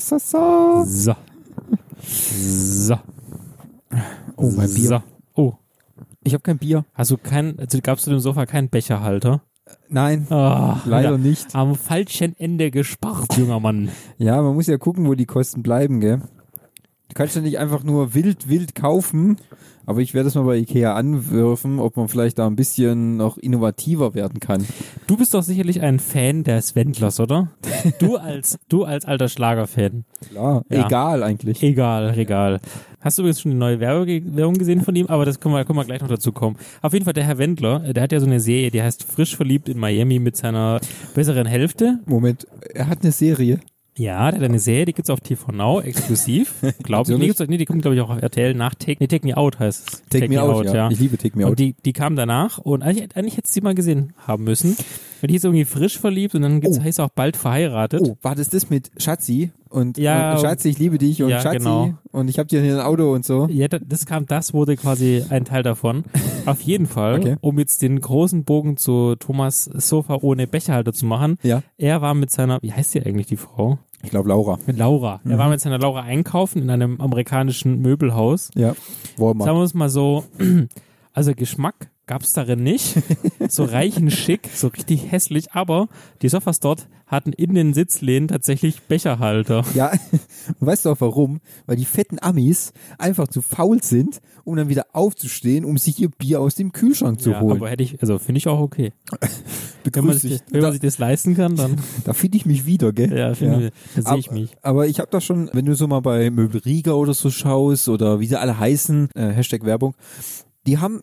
So, so. So. So. Oh, mein Bier. So. Oh. Ich habe kein Bier. Hast du kein, also gabst du dem Sofa keinen Becherhalter? Nein, Oh, leider wieder nicht. Am falschen Ende gespart, junger Mann. Ja, man muss ja gucken, wo die Kosten bleiben, gell? Du kannst ja nicht einfach nur wild, wild kaufen, aber ich werde es mal bei Ikea anwürfen, ob man vielleicht da ein bisschen noch innovativer werden kann. Du bist doch sicherlich ein Fan des Wendlers, oder? Du als, du als alter Schlagerfan. Klar, Ja. egal eigentlich. Egal, egal. Hast du übrigens schon die neue Werbung gesehen von ihm? Aber das können wir, können wir gleich noch dazu kommen. Auf jeden Fall, der Herr Wendler, äh, der hat ja so eine Serie, die heißt Frisch verliebt in Miami mit seiner besseren Hälfte. Moment, er hat eine Serie. Ja, der hat eine Serie, die gibt's auf TV Now exklusiv. Glaube ich. Nee, gibt's, nee, die kommt, glaube ich, auch auf RTL nach Take, nee, Take Me Out heißt es. Take, Me Out, ja. Ich liebe Take Me Out. Und die, die kam danach und eigentlich, eigentlich hättest du sie mal gesehen haben müssen. Und die ist irgendwie frisch verliebt und dann gibt's, Oh. heißt sie auch bald verheiratet. Oh, war das das mit Schatzi? Und, Ja, und Schatzi, ich liebe dich und ja, Schatzi genau. und ich hab dir hier ein Auto und so. Ja, da- das kam, das wurde quasi ein Teil davon. Auf jeden Fall, Okay. um jetzt den großen Bogen zu Thomas Sofa ohne Becherhalter zu machen. Ja, Er war mit seiner, wie heißt die eigentlich, die Frau? Ich glaube Laura. Mit Laura. Mhm. Er war mit seiner Laura einkaufen in einem amerikanischen Möbelhaus. Ja, Walmart. Sagen wir es mal so, also Geschmack gab's darin nicht. So reichen schick, so richtig hässlich, aber die Sofas dort hatten in den Sitzlehnen tatsächlich Becherhalter. Ja, und weißt du auch warum? Weil die fetten Amis einfach zu faul sind, um dann wieder aufzustehen, um sich ihr Bier aus dem Kühlschrank zu ja, holen. aber hätte ich, also finde ich auch okay. Wenn man, sich, wenn man sich das leisten kann, dann da finde ich mich wieder, gell? ja, finde ich, da sehe ich mich. Aber ich habe da schon, wenn du so mal bei Möbelriga oder so schaust oder wie sie alle heißen, äh, Hashtag Werbung, die haben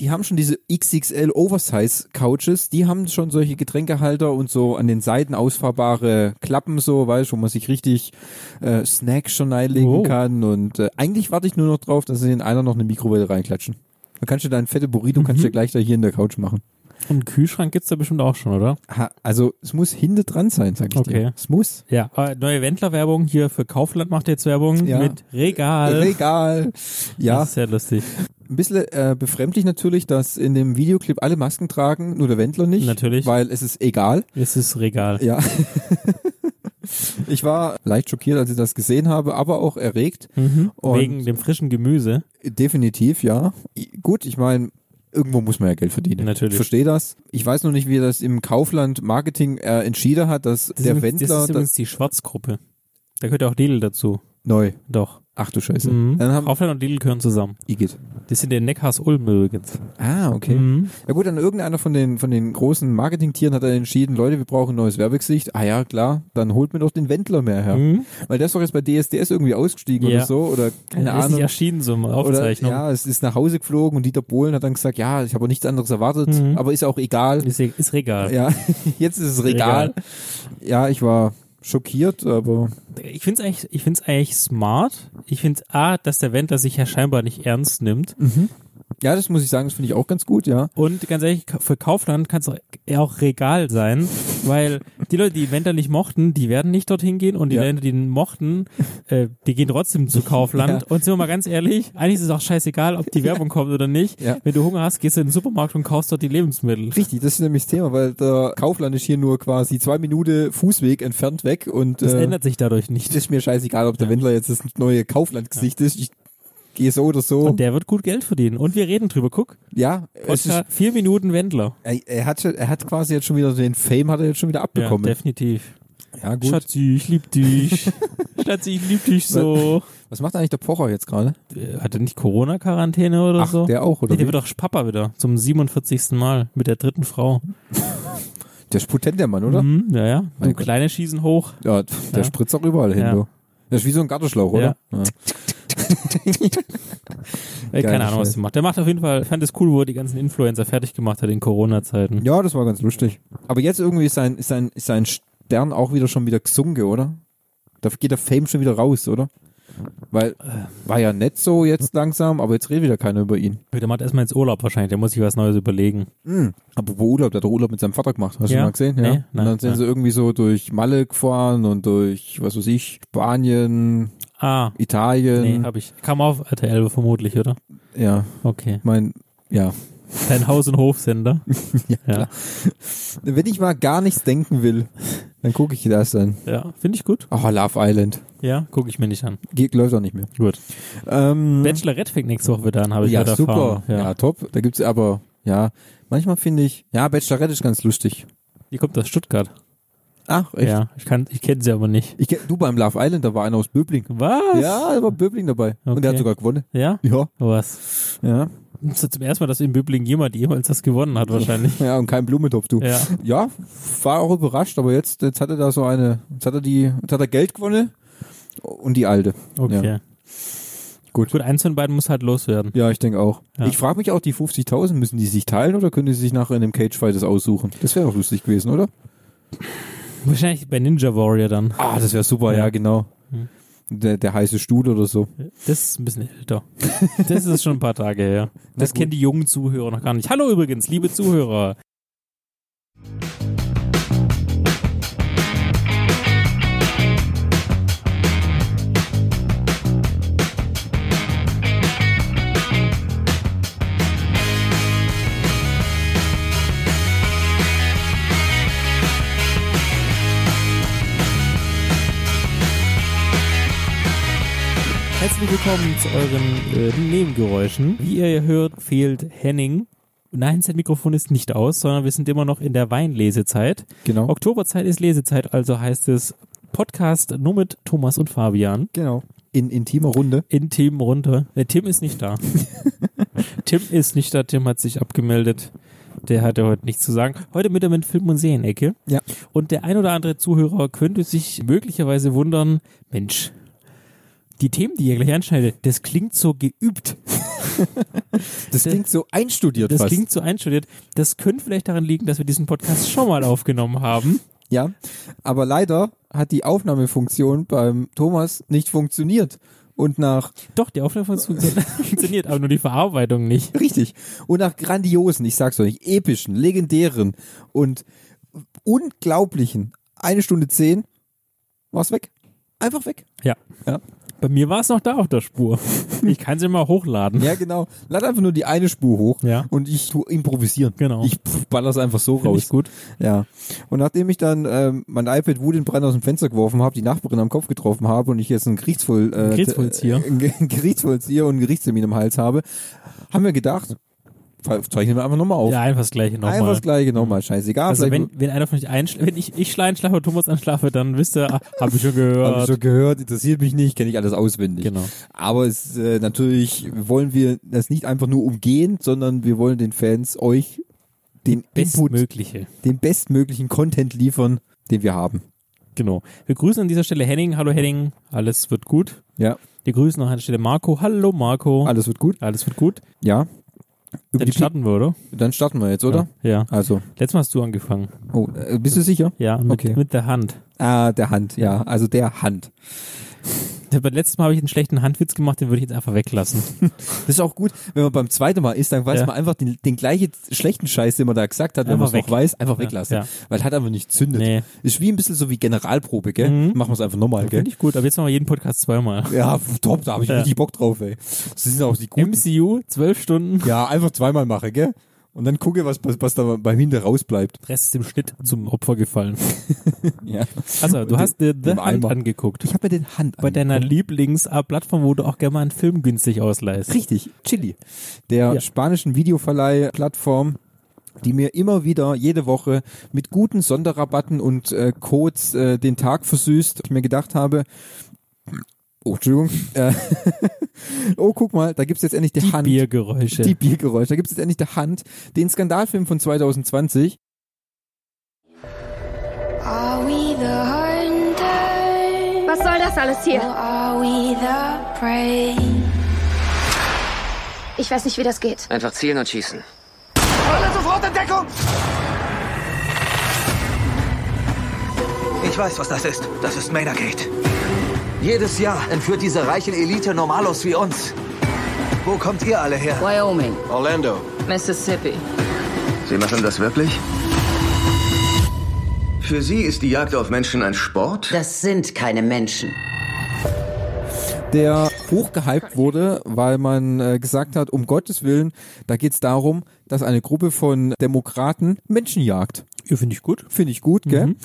die haben schon diese XXL Oversize Couches, die haben schon solche Getränkehalter und so an den Seiten ausfahrbare Klappen so, weißt, wo man sich richtig äh, Snacks schon einlegen Oh. kann und äh, eigentlich warte ich nur noch drauf, dass sie in einer noch eine Mikrowelle reinklatschen. Dann kannst du dein fette Burrito kannst du gleich da hier in der Couch machen. Und einen Kühlschrank gibt's da bestimmt auch schon, oder? Ha, also es muss hinter dran sein, sag ich Okay. dir. Es muss. Ja. Aber neue Wendler-Werbung hier für Kaufland macht jetzt Werbung Ja. mit Regal. Regal. Ja, Das ist sehr lustig. Ein bisschen äh, befremdlich natürlich, dass in dem Videoclip alle Masken tragen, nur der Wendler nicht. Natürlich. Weil es ist egal. Es ist Regal. Ja. ich war leicht schockiert, als ich das gesehen habe, aber auch erregt. Mhm. Wegen dem frischen Gemüse. Definitiv, ja. Gut, ich meine, irgendwo muss man ja Geld verdienen. Natürlich. Ich verstehe das. Ich weiß noch nicht, wie er das im Kaufland Marketing äh, entschieden hat, dass Das der ist, Wendler das ist übrigens die Schwarzgruppe. Da gehört auch Lidl dazu. neu. Doch. Ach du Scheiße. Mhm. Dann haben Kaufland und Lidl gehören zusammen. Igitt. Die sind in Neckars Ulm übrigens. Ah, okay. Mhm. Ja gut, dann irgendeiner von den von den großen Marketingtieren hat dann entschieden, Leute, wir brauchen ein neues Werbegesicht. Ah ja, klar, dann holt mir doch den Wendler mehr her. Mhm. Weil der ist doch jetzt bei DSDS irgendwie ausgestiegen Ja. oder so oder keine Er ist nicht Ahnung. erschienen so eine Oder Aufzeichnung. ja, es ist nach Hause geflogen und Dieter Bohlen hat dann gesagt, ja, ich habe auch nichts anderes erwartet, Mhm. aber ist auch egal. Ist, e- ist Regal. Ja, jetzt ist es Regal. Ja, ich war schockiert, aber Ich finde es eigentlich, ich find's eigentlich smart. Ich finde A, dass der Wendler sich ja scheinbar nicht ernst nimmt. Ja, das muss ich sagen, das finde ich auch ganz gut, ja. Und ganz ehrlich, für Kaufland kann es auch Regal sein, weil die Leute, die Wendler nicht mochten, die werden nicht dorthin gehen und die Ja. Leute, die ihn mochten, äh, die gehen trotzdem zu Kaufland. Ja. Und sind wir mal ganz ehrlich, eigentlich ist es auch scheißegal, ob die Werbung kommt oder nicht. Ja. Wenn du Hunger hast, gehst du in den Supermarkt und kaufst dort die Lebensmittel. Richtig, das ist nämlich das Thema, weil der Kaufland ist hier nur quasi zwei Minuten Fußweg entfernt weg und Das äh, ändert sich dadurch nicht. ist mir scheißegal, ob der Wendler jetzt das neue Kaufland-Gesicht ist. Ich gehe so oder so. Und der wird gut Geld verdienen. Und wir reden drüber. Guck, ja, es ist, vier Minuten Wendler. er, er, hat, schon- er hat quasi jetzt schon wieder den Fame, hat er jetzt schon wieder Ja, abbekommen. definitiv. Ja, gut. Schatzi, ich lieb dich. Schatzi, ich lieb dich so. Was macht eigentlich der Pocher jetzt gerade? Der Hatte nicht Corona-Quarantäne oder Ach, so? der auch, oder? Nee, der wird doch Papa wieder. Zum 47. Mal. Mit der dritten Frau. Der ist potent, der Mann, oder? Mhm, ja, ja. Du kleine schießen hoch. Ja, der Ja. spritzt auch überall hin, Ja. du. Das ist wie so ein Gartenschlauch, oder? Ja. Äh, Geile keine Ahnung, was der macht. Der macht auf jeden Fall, fand es cool, wo er die ganzen Influencer fertig gemacht hat in Corona-Zeiten. ja, das war ganz lustig. Aber jetzt irgendwie ist sein, ist sein, ist sein Stern auch wieder schon wieder gesunken, oder? Da geht der Fame schon wieder raus, oder? Weil, war ja nett so jetzt langsam, aber jetzt redet wieder keiner über ihn. Der macht erstmal ins Urlaub wahrscheinlich, der muss sich was Neues überlegen. Mhm. Aber wo Urlaub, der hat doch Urlaub mit seinem Vater gemacht, hast du Ja? mal gesehen? Nee, ja. nein, und dann sind nein. sie irgendwie so durch Malle gefahren und durch, was weiß ich, Spanien, Ah, Italien. nee, hab ich. Kam auf RTL vermutlich, oder? ja, Okay. mein, ja. Dein Haus- und Hofsender. Ja, Ja. Wenn ich mal gar nichts denken will, Dann gucke ich das dann. Ja, finde ich gut. Oh, Love Island. Ja, gucke ich mir nicht an. Geht, läuft auch nicht mehr. Gut. Ähm, Bachelorette fängt nächste Woche wieder an, habe ich ja, super. erfahren. Ja. Ja. top. Da gibt's aber, ja, manchmal finde ich, ja, Bachelorette ist ganz lustig. Die kommt aus Stuttgart. Ach, echt? Ja, ich kann, ich kenne sie aber nicht. Ich, kenn- du beim Love Island, da war einer aus Böbling. Was? Ja, da war Böbling dabei. Und der hat Okay. sogar gewonnen. Ja? Ja. Was? Ja. Das ist zum ersten Mal, dass in Böbling jemand jemals das gewonnen hat, wahrscheinlich. Ja, und kein Blumentopf, du. ja. Ja, war auch überrascht, aber jetzt, jetzt hat er da so eine, jetzt hat er die, jetzt hat er Geld gewonnen und die alte. Okay. Ja. Gut. Gut, eins von beiden muss halt loswerden. Ja, ich denke auch. Ja. Ich frage mich auch, die 50.000, müssen die sich teilen oder können die sich nachher in dem Cagefight das aussuchen? Das wäre doch lustig gewesen, oder? Wahrscheinlich bei Ninja Warrior dann. Ah, das wäre super, ja, Ja. genau. Der, der heiße Stuhl oder so. Das ist ein bisschen älter. Das ist schon ein paar Tage her. Das kennen die jungen Zuhörer noch gar nicht. Hallo übrigens, liebe Zuhörer. Herzlich willkommen zu euren äh, Nebengeräuschen. Wie ihr hört, fehlt Henning. Nein, sein Mikrofon ist nicht aus, sondern wir sind immer noch in der Weinlesezeit. Genau. Oktoberzeit ist Lesezeit, also heißt es Podcast nur mit Thomas und Fabian. Genau. In intimer Runde. In Tim runter. Der Tim ist nicht da. Tim ist nicht da, Tim hat sich abgemeldet. Der hatte heute nichts zu sagen. Heute mit der mit Film- und Serienecke. Ja. Und der ein oder andere Zuhörer könnte sich möglicherweise wundern, Mensch, die Themen, die ihr gleich anschneidet, das klingt so geübt. Das klingt so einstudiert Das fast. klingt so einstudiert. Das könnte vielleicht daran liegen, dass wir diesen Podcast schon mal aufgenommen haben. ja. Aber leider hat die Aufnahmefunktion beim Thomas nicht funktioniert. Und nach, Doch, die Aufnahme funktioniert, funktioniert, aber nur die Verarbeitung nicht. richtig, und nach grandiosen, ich sag's euch, epischen, legendären und unglaublichen eine Stunde zehn war's weg. Einfach weg. Ja. Ja. Bei mir war es noch da auf der Spur. Ich kann sie mal hochladen. Ja, genau. Lad einfach nur die eine Spur hoch Ja. und ich tu improvisieren. Genau. Ich pff, baller's einfach so raus. ich gut. Ja. Und nachdem ich dann ähm, mein iPad wutentbrannt aus dem Fenster geworfen habe, die Nachbarin am Kopf getroffen habe und ich jetzt einen Gerichtsvoll, äh, Gerichtsvollzieher. äh, Gerichtsvollzieher und einen Gerichtstermin im Hals habe, haben wir gedacht, zeichnen wir einfach nochmal auf. Ja, einfach das gleiche einfach nochmal. das gleiche nochmal, scheißegal. Also wenn, wenn einer von euch einschläft, wenn ich, ich schlafe und Thomas anschlafe, dann wisst ihr, ah, hab ich schon gehört. habe ich schon gehört, interessiert mich nicht, kenne ich alles auswendig. Genau. Aber es äh, natürlich wollen wir das nicht einfach nur umgehen, sondern wir wollen den Fans euch den Input, Bestmögliche. den bestmöglichen Content liefern, den wir haben. Genau. Wir grüßen an dieser Stelle Henning. Hallo Henning. Alles wird gut. Ja, Wir grüßen an der Stelle Marco. Hallo Marco. alles wird gut. Alles wird gut. Ja. Über Dann die starten wir, oder? Dann starten wir jetzt, oder? Ja. Also, Letztes Mal hast du angefangen. oh, äh, bist du sicher? Ja, mit, Okay. mit der Hand. Ah, der Hand, ja, also der Hand. Aber letztes Mal habe ich einen schlechten Handwitz gemacht, den würde ich jetzt einfach weglassen. Das ist auch gut, wenn man beim zweiten Mal ist, dann weiß Ja. man einfach den, den gleichen schlechten Scheiß, den man da gesagt hat, wenn man es noch weiß, einfach Ja, weglassen. ja. Weil hat einfach nicht zündet. Nee. Ist wie ein bisschen so wie Generalprobe, gell? Mhm. Machen wir es einfach nochmal, gell? Finde ich gut, aber jetzt machen wir jeden Podcast zweimal. Ja, top, da habe ich richtig Bock drauf, ey. Das sind auch die guten. MCU, zwölf Stunden. Ja, einfach zweimal mache, gell? Und dann gucke, was, was, was da beim Hinter rausbleibt. Der Rest ist im Schnitt zum Opfer gefallen. Ja. Also, du Und hast dir The Hand Eimer. angeguckt. Ich habe mir den Hand Bei deiner angeguckt. Lieblingsplattform, wo du auch gerne mal einen Film günstig ausleihst. Richtig, Chili. Der Ja. spanischen Videoverleih-Plattform, die mir immer wieder jede Woche mit guten Sonderrabatten und äh, Codes äh, den Tag versüßt. Ich mir gedacht habe, oh, Entschuldigung, äh, oh, guck mal, da gibt's jetzt endlich die, Die Hand. Biergeräusche. Die Biergeräusche. Da gibt's jetzt endlich der Hand, den Skandalfilm von 2020. Are we the hunter? Was soll das alles hier? are we the prey? Ich weiß nicht, wie das geht. Einfach zielen und schießen. Alle sofort in Deckung! Ich weiß, was das ist. Das ist Maynard Jedes Jahr entführt diese reiche Elite Normalos wie uns. Wo kommt ihr alle her? Wyoming, Orlando. Mississippi. Sie machen das wirklich? Für Sie ist die Jagd auf Menschen ein Sport? Das sind keine Menschen. Der hochgehypt wurde, weil man äh, gesagt hat, um Gottes Willen, da geht's darum, dass eine Gruppe von Demokraten Menschen jagt. Ja, finde ich gut. Finde ich gut, gell?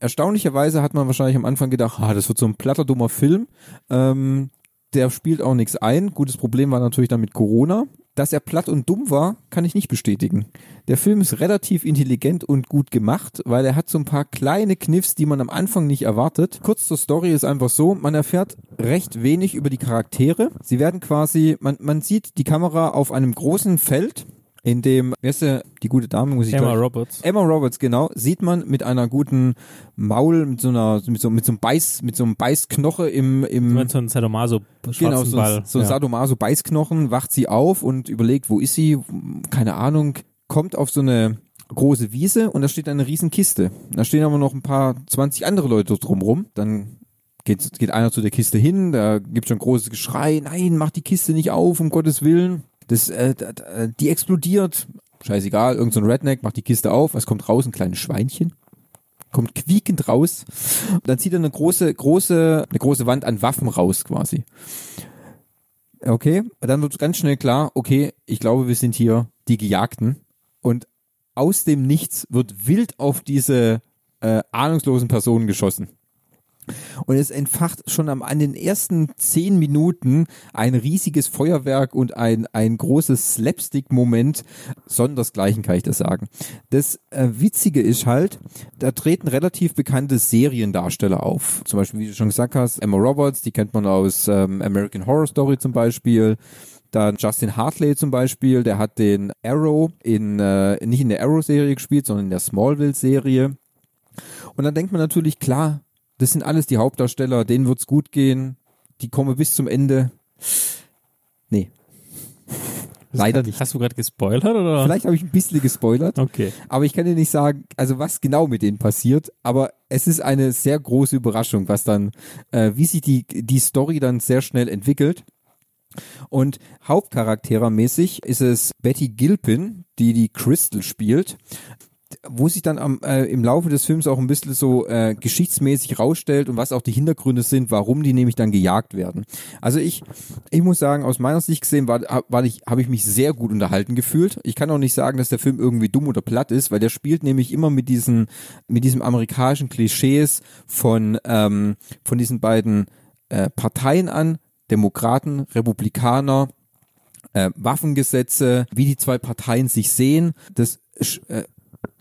Erstaunlicherweise hat man wahrscheinlich am Anfang gedacht, ah, das wird so ein platter, dummer Film. Ähm, der spielt auch nichts ein. Gutes Problem war natürlich dann mit Corona. Dass er platt und dumm war, kann ich nicht bestätigen. Der Film ist relativ intelligent und gut gemacht, weil er hat so ein paar kleine Kniffs, die man am Anfang nicht erwartet. Kurz zur Story ist einfach so, man erfährt recht wenig über die Charaktere. Sie werden quasi, man, man sieht die Kamera auf einem großen Feld, in dem, wer ist der, die gute Dame, muss ich Emma gleich- Roberts. Emma Roberts, genau, sieht man mit einer guten Maul, mit so einer, mit so, mit so einem Beiß, mit so einem Beißknoche im, Du im, meinst so ein Sadomaso genau, so, Ball. so ein ja. Sadomaso Beißknochen, wacht sie auf und überlegt, wo ist sie, keine Ahnung, kommt auf so eine große Wiese und da steht eine riesen Kiste. Da stehen aber noch ein paar 20 andere Leute drumrum, dann geht, geht einer zu der Kiste hin, da gibt schon großes Geschrei, nein, mach die Kiste nicht auf, um Gottes Willen. Das, äh, da- die explodiert, scheißegal, irgend so Redneck macht die Kiste auf, was kommt raus? Ein kleines Schweinchen. Kommt quiekend raus. Dann zieht er eine große, große, eine große Wand an Waffen raus quasi. Okay, dann wird ganz schnell klar, okay, ich glaube, wir sind hier die Gejagten. Und aus dem Nichts wird wild auf diese äh, ahnungslosen Personen geschossen. Und es entfacht schon am, an den ersten zehn Minuten ein riesiges Feuerwerk und ein, ein großes Slapstick-Moment. Sondersgleichen kann ich das sagen. Das äh, Witzige ist halt, da treten relativ bekannte Seriendarsteller auf. Zum Beispiel, wie du schon gesagt hast, Emma Roberts, die kennt man aus ähm, American Horror Story zum Beispiel. Dann Justin Hartley zum Beispiel, der hat den Arrow in, äh, nicht in der Arrow-Serie gespielt, sondern in der Smallville-Serie. Und dann denkt man natürlich, klar, das sind alles die Hauptdarsteller, denen wird's gut gehen, die kommen bis zum Ende. Nee. Leider nicht. Hast du gerade gespoilert oder? Vielleicht habe ich ein bisschen gespoilert, Okay. aber ich kann dir nicht sagen, also was genau mit denen passiert, aber es ist eine sehr große Überraschung, was dann, äh, wie sich die, die Story dann sehr schnell entwickelt. Und hauptcharakterermäßig ist es Betty Gilpin, die die Crystal spielt, wo sich dann am, äh, im Laufe des Films auch ein bisschen so äh, geschichtsmäßig rausstellt und was auch die Hintergründe sind, warum die nämlich dann gejagt werden. Also ich, ich muss sagen, aus meiner Sicht gesehen war, war ich, habe ich mich sehr gut unterhalten gefühlt. Ich kann auch nicht sagen, dass der Film irgendwie dumm oder platt ist, weil der spielt nämlich immer mit diesen, mit diesem amerikanischen Klischees von, ähm, von diesen beiden äh, Parteien an, Demokraten, Republikaner, äh, Waffengesetze, wie die zwei Parteien sich sehen. Das äh,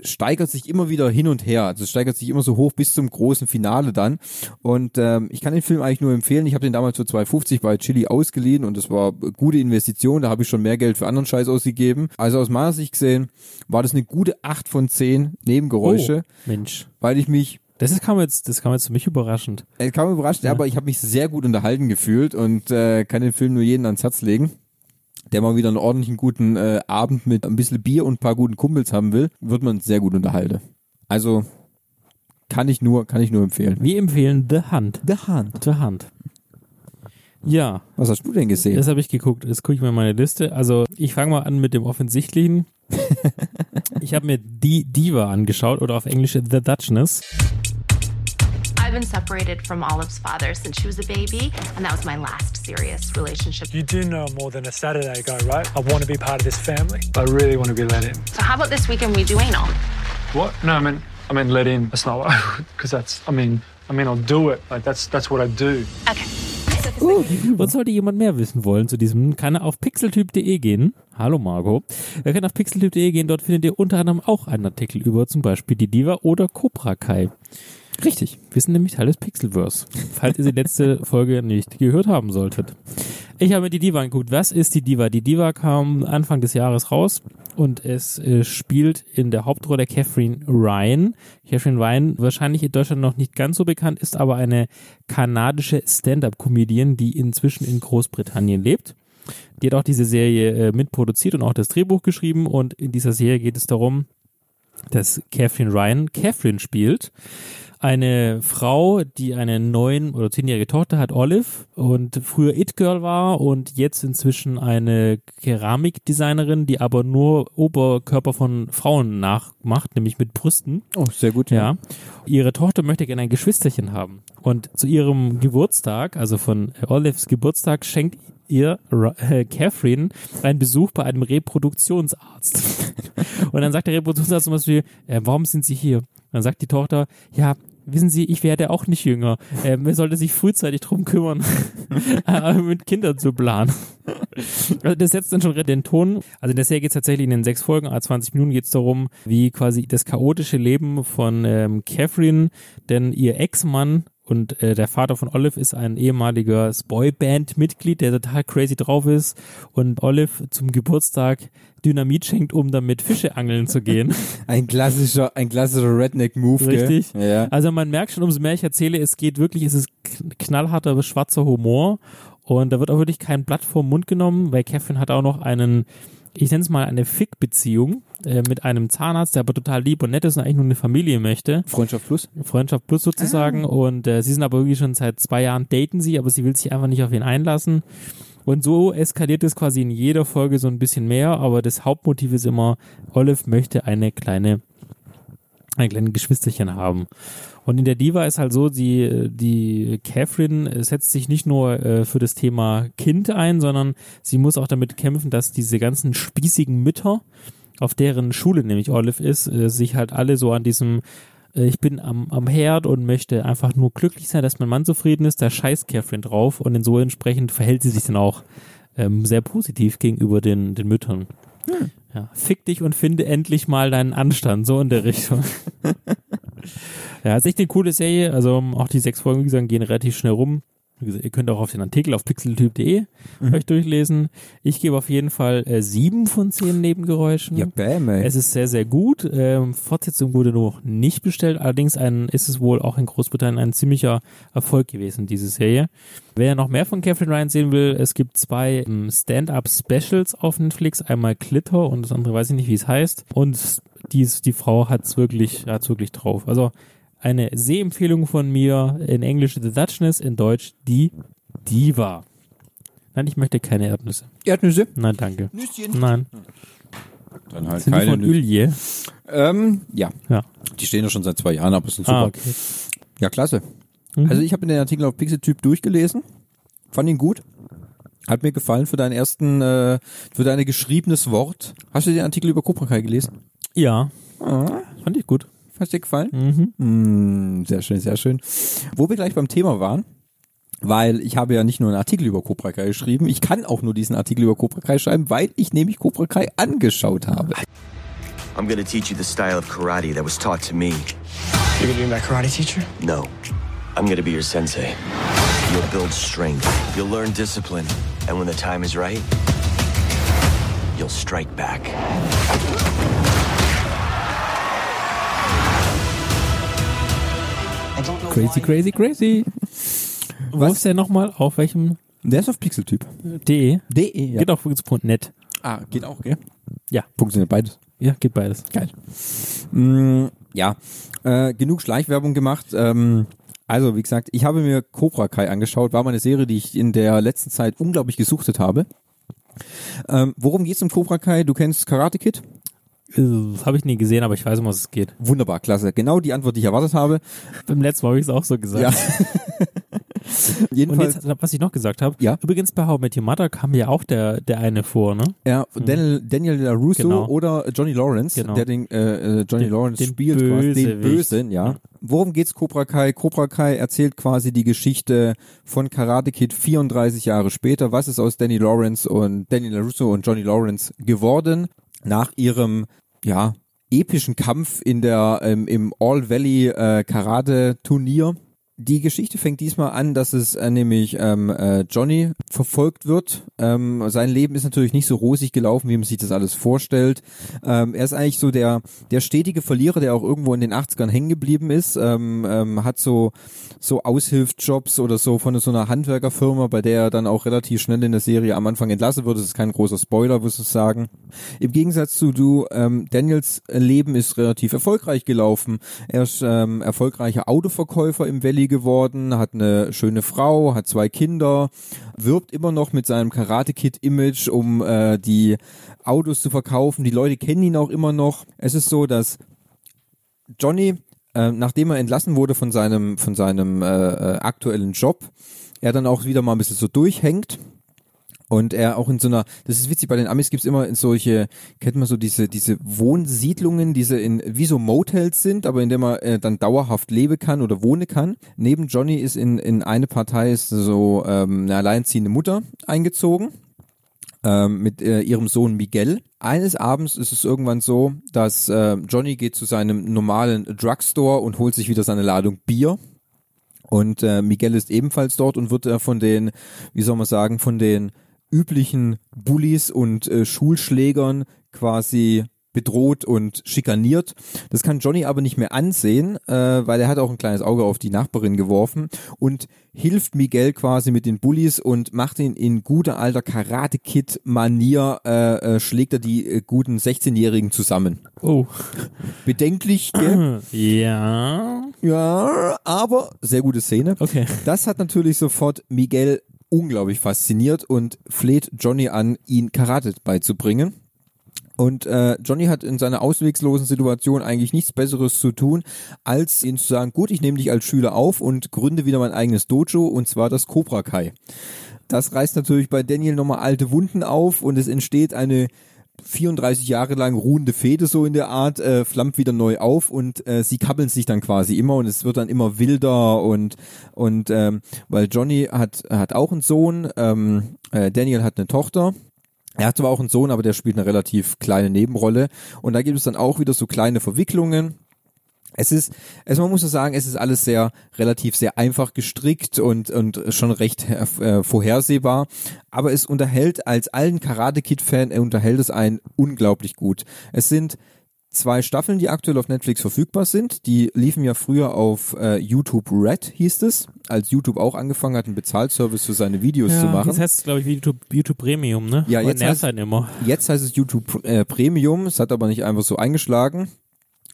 steigert sich immer wieder hin und her. Also es steigert sich immer so hoch bis zum großen Finale dann. Und ähm, ich kann den Film eigentlich nur empfehlen. Ich habe den damals für 2,50 bei Chili ausgeliehen und das war eine gute Investition. Da habe ich schon mehr Geld für anderen Scheiß ausgegeben. Also aus meiner Sicht gesehen war das eine gute 8 von 10 Nebengeräusche, Oh, Mensch. weil ich mich Das ist, kam jetzt, das kam jetzt für mich überraschend. äh, kam überrascht, aber ich habe mich sehr gut unterhalten gefühlt und äh, kann den Film nur jeden ans Herz legen. Der mal wieder einen ordentlichen guten äh, Abend mit ein bisschen Bier und ein paar guten Kumpels haben will, wird man sehr gut unterhalten. Also kann ich nur, kann ich nur empfehlen. Wir empfehlen The Hunt. The Hand. The Hunt. Ja, Was hast du denn gesehen? das habe ich geguckt. Jetzt gucke ich mal meine Liste. Also ich fange mal an mit dem Offensichtlichen. ich habe mir die Diva angeschaut oder auf Englisch The Duchess. I've been separated from Olive's father since she was a baby, and that was my last serious relationship. You do know I'm more than a Saturday guy, right? I want to be part of this family. I really want to be let in. So how about this weekend we do anal? What? No, I mean, I mean let in. That's not what, because that's. I mean, I mean, I'll do it. Like that's that's what I do. Okay. Und sollte jemand mehr wissen wollen zu diesem, kann er auf pixeltyp.de gehen. Hallo Margot. Er kann auf pixeltyp.de gehen. Dort findet ihr unter anderem auch einen Artikel über zum Beispiel die Diva oder Cobra Kai. Richtig. Wir sind nämlich Teil des Pixelverse, falls ihr die letzte Folge nicht gehört haben solltet. Ich habe mir die Diva angeguckt. Was ist die Diva? Die Diva kam Anfang des Jahres raus und es äh, spielt in der Hauptrolle Catherine Ryan. Catherine Ryan, wahrscheinlich in Deutschland noch nicht ganz so bekannt, ist aber eine kanadische Stand-up-Comedian, die inzwischen in Großbritannien lebt. Die hat auch diese Serie äh, mitproduziert und auch das Drehbuch geschrieben und in dieser Serie geht es darum, dass Catherine Ryan Catherine spielt eine Frau, die eine neun- oder zehnjährige Tochter hat, Olive, und früher It-Girl war und jetzt inzwischen eine Keramikdesignerin, die aber nur Oberkörper von Frauen nachmacht, nämlich mit Brüsten. Oh, sehr gut. Ja. Ihre Tochter möchte gerne ein Geschwisterchen haben. Und zu ihrem Geburtstag, also von Olives Geburtstag, schenkt ihr äh, Catherine einen Besuch bei einem Reproduktionsarzt. Und dann sagt der Reproduktionsarzt zum Beispiel, äh, warum sind Sie hier? Dann sagt die Tochter, ja, wissen Sie, ich werde auch nicht jünger. Äh, man sollte sich frühzeitig drum kümmern, äh, mit Kindern zu planen. Also das setzt dann schon den Ton. Also in der Serie geht es tatsächlich in den sechs Folgen, a 20 Minuten geht es darum, wie quasi das chaotische Leben von ähm, Catherine, denn ihr Ex-Mann und äh, der Vater von Olive ist ein ehemaliges Boyband-Mitglied, der total crazy drauf ist und Olive zum Geburtstag Dynamit schenkt, um damit Fische angeln zu gehen. Ein klassischer, ein klassischer Redneck-Move. Richtig. Ja. Also man merkt schon, umso mehr ich erzähle, es geht wirklich, es ist kn- knallharter schwarzer Humor und da wird auch wirklich kein Blatt vom Mund genommen, weil Catherine hat auch noch einen, ich nenne es mal eine Fick-Beziehung äh, mit einem Zahnarzt, der aber total lieb und nett ist und eigentlich nur eine Familie möchte. Freundschaft plus. Freundschaft plus sozusagen und äh, sie sind aber irgendwie schon seit zwei Jahren daten sie, aber sie will sich einfach nicht auf ihn einlassen. Und so eskaliert es quasi in jeder Folge so ein bisschen mehr, aber das Hauptmotiv ist immer, Olive möchte eine kleine, ein kleines Geschwisterchen haben. Und in der Diva ist halt so, die, die Catherine setzt sich nicht nur äh, für das Thema Kind ein, sondern sie muss auch damit kämpfen, dass diese ganzen spießigen Mütter, auf deren Schule nämlich Olive ist, äh, sich halt alle so an diesem äh, ich bin am, am Herd und möchte einfach nur glücklich sein, dass mein Mann zufrieden ist, da scheißt Catherine drauf und in so entsprechend verhält sie sich dann auch ähm, sehr positiv gegenüber den, den Müttern. Ja, fick dich und finde endlich mal deinen Anstand, so in der Richtung. ja, ist echt eine coole Serie, also auch die sechs Folgen, wie gesagt, gehen relativ schnell rum. Wie gesagt, ihr könnt auch auf den Artikel auf pixeltyp.de euch durchlesen. Ich gebe auf jeden Fall äh, sieben von zehn Nebengeräuschen. Ja, bam, ey. Es ist sehr, sehr gut. Ähm, Fortsetzung wurde noch nicht bestellt. Allerdings ein, ist es wohl auch in Großbritannien ein ziemlicher Erfolg gewesen, diese Serie. Wer noch mehr von Catherine Ryan sehen will, es gibt zwei ähm, Stand-Up-Specials auf Netflix. Einmal Glitter und das andere weiß ich nicht, wie es heißt. Und dies, die Frau hat's wirklich, hat's wirklich drauf. Also eine Sehempfehlung von mir in Englisch The Duchess, in Deutsch Die Diva. Nein, ich möchte keine Erdnüsse. Erdnüsse? Nein, danke. Nüsschen. Nein. Dann halt Sind die von Ölje? Ähm, ja. Ja. Die stehen ja schon seit zwei Jahren, aber sind super. Ah, okay. Ja, klasse. Mhm. Also ich habe den Artikel auf Pixeltyp durchgelesen, fand ihn gut. Hat mir gefallen für deinen ersten, äh, für dein geschriebenes Wort. Hast du den Artikel über Cobra Kai gelesen? Ja, Ah, fand ich gut. Hat dir gefallen? Mhm. Mm, sehr schön, sehr schön. Wo wir gleich beim Thema waren, weil ich habe ja nicht nur einen Artikel über Cobra Kai geschrieben, ich kann auch nur diesen Artikel über Cobra Kai schreiben, weil ich nämlich Cobra Kai angeschaut habe. I'm gonna teach you the style of karate that was taught to me. You're gonna be my karate teacher? No, I'm gonna be your sensei. You'll build strength, you'll learn discipline, and when the time is right, you'll strike back. Crazy, crazy, crazy. Wo ist der nochmal? Auf welchem Der ist auf Pixeltyp. de? De, ja. Geht auf übrigens.net. Ah, geht auch, gell? Ja. Funktioniert beides. Ja, geht beides. Geil. Mm, ja, äh, genug Schleichwerbung gemacht. Ähm, also, wie gesagt, ich habe mir Cobra Kai angeschaut. War mal eine Serie, die ich in der letzten Zeit unglaublich gesuchtet habe. Ähm, worum geht's im Cobra Kai? Du kennst Karate Kid? Äh, Habe ich nie gesehen, aber ich weiß, um was es geht. Wunderbar, klasse. Genau die Antwort, die ich erwartet habe. Beim letzten Mal habe ich es auch so gesagt. Ja. Und Jedenfalls, jetzt, was ich noch gesagt habe, Ja. übrigens bei How Met Your Mother kam ja auch der, der eine vor, ne? ja, Daniel, Daniel LaRusso Genau. oder Johnny Lawrence, Genau. der den äh, äh, Johnny Den- Lawrence den spielt, quasi, den. Bösen, ja. Worum geht's Cobra Kai? Cobra Kai erzählt quasi die Geschichte von Karate Kid 34 Jahre später. Was ist aus Danny Lawrence und Daniel LaRusso und Johnny Lawrence geworden nach ihrem, ja, epischen Kampf in der, ähm, im All Valley äh, Karate Turnier die Geschichte fängt diesmal an, dass es äh, nämlich ähm, äh, Johnny verfolgt wird. Ähm, sein Leben ist natürlich nicht so rosig gelaufen, wie man sich das alles vorstellt. Ähm, er ist eigentlich so der der stetige Verlierer, der auch irgendwo in den 80ern hängen geblieben ist. Ähm, ähm, hat so so Aushilfsjobs oder so von so einer Handwerkerfirma, bei der er dann auch relativ schnell in der Serie am Anfang entlassen wird. Das ist kein großer Spoiler, muss ich sagen. Im Gegensatz zu du, ähm, Daniels Leben ist relativ erfolgreich gelaufen. Er ist ähm, erfolgreicher Autoverkäufer im Valley geworden, hat eine schöne Frau, hat zwei Kinder, wirbt immer noch mit seinem Karate Kid Image, um äh, die Autos zu verkaufen. Die Leute kennen ihn auch immer noch. Es ist so, dass Johnny, äh, nachdem er entlassen wurde von seinem von seinem äh, äh, aktuellen Job, er dann auch wieder mal ein bisschen so durchhängt und er auch in so einer, das ist witzig, bei den Amis gibt's immer in solche, kennt man so diese, diese Wohnsiedlungen, diese in, wie so Motels sind, aber in der man äh, dann dauerhaft leben kann oder wohnen kann. Neben Johnny ist in, in eine Partei ist so ähm, eine alleinziehende Mutter eingezogen ähm, mit äh, ihrem Sohn Miguel. Eines Abends ist es irgendwann so, dass äh, Johnny geht zu seinem normalen Drugstore und holt sich wieder seine Ladung Bier. Und äh, Miguel ist ebenfalls dort und wird äh, von den, wie soll man sagen, von den üblichen Bullies und äh, Schulschlägern quasi bedroht und schikaniert. Das kann Johnny aber nicht mehr ansehen, äh, weil er hat auch ein kleines Auge auf die Nachbarin geworfen und hilft Miguel quasi mit den Bullies und macht ihn in guter alter Karate Kid Manier äh, äh, schlägt er die äh, guten 16-Jährigen zusammen. Oh. Bedenklich, gell? Ja. Ja, aber sehr gute Szene. Okay. Das hat natürlich sofort Miguel unglaublich fasziniert und fleht Johnny an, ihn Karate beizubringen. Und äh, Johnny hat in seiner auswegslosen Situation eigentlich nichts Besseres zu tun, als ihm zu sagen, gut, ich nehme dich als Schüler auf und gründe wieder mein eigenes Dojo, und zwar das Cobra Kai. Das reißt natürlich bei Daniel nochmal alte Wunden auf und es entsteht eine 34 Jahre lang ruhende Fehde so in der Art, äh, flammt wieder neu auf und äh, sie kabbeln sich dann quasi immer und es wird dann immer wilder und und ähm, weil Johnny hat hat auch einen Sohn, ähm, äh, Daniel hat eine Tochter. Er hat zwar auch einen Sohn, aber der spielt eine relativ kleine Nebenrolle und da gibt es dann auch wieder so kleine Verwicklungen. Es ist, also man muss so sagen, es ist alles sehr relativ sehr einfach gestrickt und und schon recht äh, vorhersehbar, aber es unterhält als allen Karate Kid Fan unterhält es einen unglaublich gut. Es sind zwei Staffeln, die aktuell auf Netflix verfügbar sind. Die liefen ja früher auf äh, YouTube Red, hieß es, als YouTube auch angefangen hat, einen Bezahlservice für seine Videos zu machen. Jetzt heißt es, glaube ich, YouTube, YouTube Premium, ne? Ja, Aber jetzt heißt- einen immer. Jetzt heißt es YouTube äh, Premium, es hat aber nicht einfach so eingeschlagen.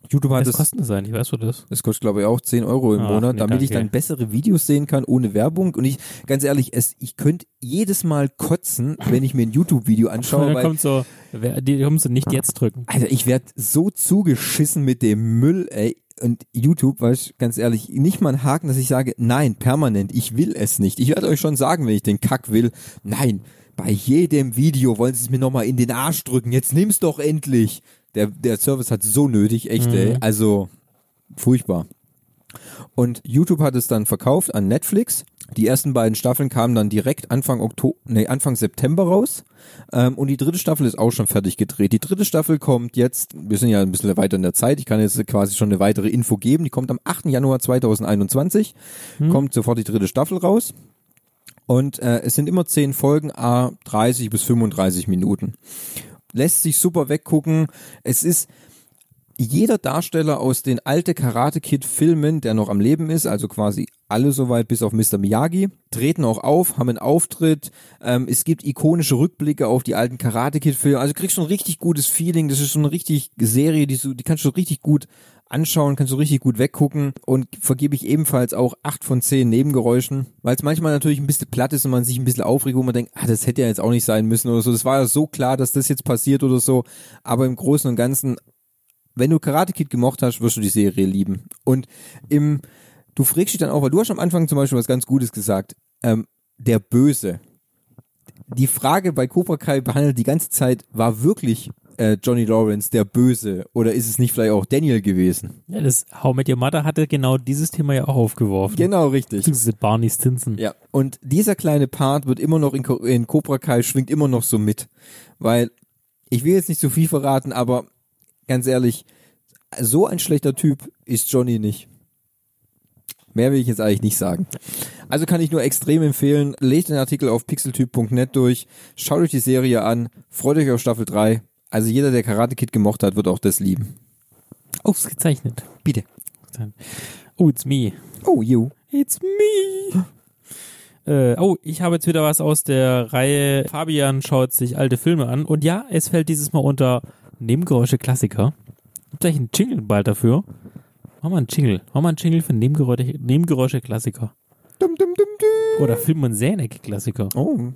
YouTube hat es kostet das eigentlich? Weißt du das? Das kostet, glaube ich, auch 10 Euro im Ach, Monat, nee, damit ich danke. dann bessere Videos sehen kann ohne Werbung. Und ich, ganz ehrlich, es, ich könnte jedes Mal kotzen, wenn ich mir ein YouTube-Video anschaue, weil, kommt so, die kommst du nicht jetzt drücken. Alter, ich werd so zugeschissen mit dem Müll, ey. Und YouTube, weißt du, ganz ehrlich, nicht mal ein Haken, dass ich sage, nein, permanent, ich will es nicht. Ich werde euch schon sagen, wenn ich den Kack will, nein, bei jedem Video wollen sie es mir nochmal in den Arsch drücken, jetzt nimm's doch endlich. Der, der Service hat so nötig, echt, ey. Also, furchtbar. Und YouTube hat es dann verkauft an Netflix. Die ersten beiden Staffeln kamen dann direkt Anfang Oktober, nee, Anfang September raus. Ähm, und die dritte Staffel ist auch schon fertig gedreht. Die dritte Staffel kommt jetzt, wir sind ja ein bisschen weiter in der Zeit, ich kann jetzt quasi schon eine weitere Info geben. Die kommt am 8. Januar 2021. Kommt sofort die dritte Staffel raus. Und äh, es sind immer 10 Folgen, a 30 bis 35 Minuten. Lässt sich super weggucken. Es ist, jeder Darsteller aus den alte Karate Kid Filmen, der noch am Leben ist, also quasi alle soweit bis auf Mr. Miyagi, treten auch auf, haben einen Auftritt. Ähm, es gibt ikonische Rückblicke auf die alten Karate Kid Filme. Also kriegst schon ein richtig gutes Feeling. Das ist schon eine richtig Serie, die, so, die kannst du richtig gut anschauen, kannst du richtig gut weggucken und vergebe ich ebenfalls auch acht von zehn Nebengeräuschen, weil es manchmal natürlich ein bisschen platt ist und man sich ein bisschen aufregt, wo man denkt, ah, das hätte ja jetzt auch nicht sein müssen oder so. Das war ja so klar, dass das jetzt passiert oder so. Aber im Großen und Ganzen wenn du Karate Kid gemocht hast, wirst du die Serie lieben. Und im, du fragst dich dann auch, weil du hast am Anfang zum Beispiel was ganz Gutes gesagt, ähm, der Böse. Die Frage bei Cobra Kai behandelt die ganze Zeit, war wirklich äh, Johnny Lawrence der Böse oder ist es nicht vielleicht auch Daniel gewesen? Ja, das How Met Your Mother hatte genau dieses Thema ja auch aufgeworfen. Genau, richtig. Diese Barney Stinson. Ja, und dieser kleine Part wird immer noch in, Co- in Cobra Kai schwingt immer noch so mit, weil ich will jetzt nicht zu viel verraten, aber ganz ehrlich, so ein schlechter Typ ist Johnny nicht. Mehr will ich jetzt eigentlich nicht sagen. Also kann ich nur extrem empfehlen, lest den Artikel auf pixeltyp.net durch, schaut euch die Serie an, freut euch auf Staffel 3. Also jeder, der Karate Kid gemocht hat, wird auch das lieben. Ausgezeichnet. Bitte. Oh, it's me. Oh, you. It's me. Äh, oh, ich habe jetzt wieder was aus der Reihe Fabian schaut sich alte Filme an. Und ja, es fällt dieses Mal unter Nebengeräusche Klassiker. Gibt eigentlich einen Jingle bald dafür? Mach mal einen Jingle. Mach mal einen Jingle für Nebengeräusche, Nebengeräusche Klassiker. Dum, dum, dum, dum. Oder Film- und Serienecke-Klassiker. Oh.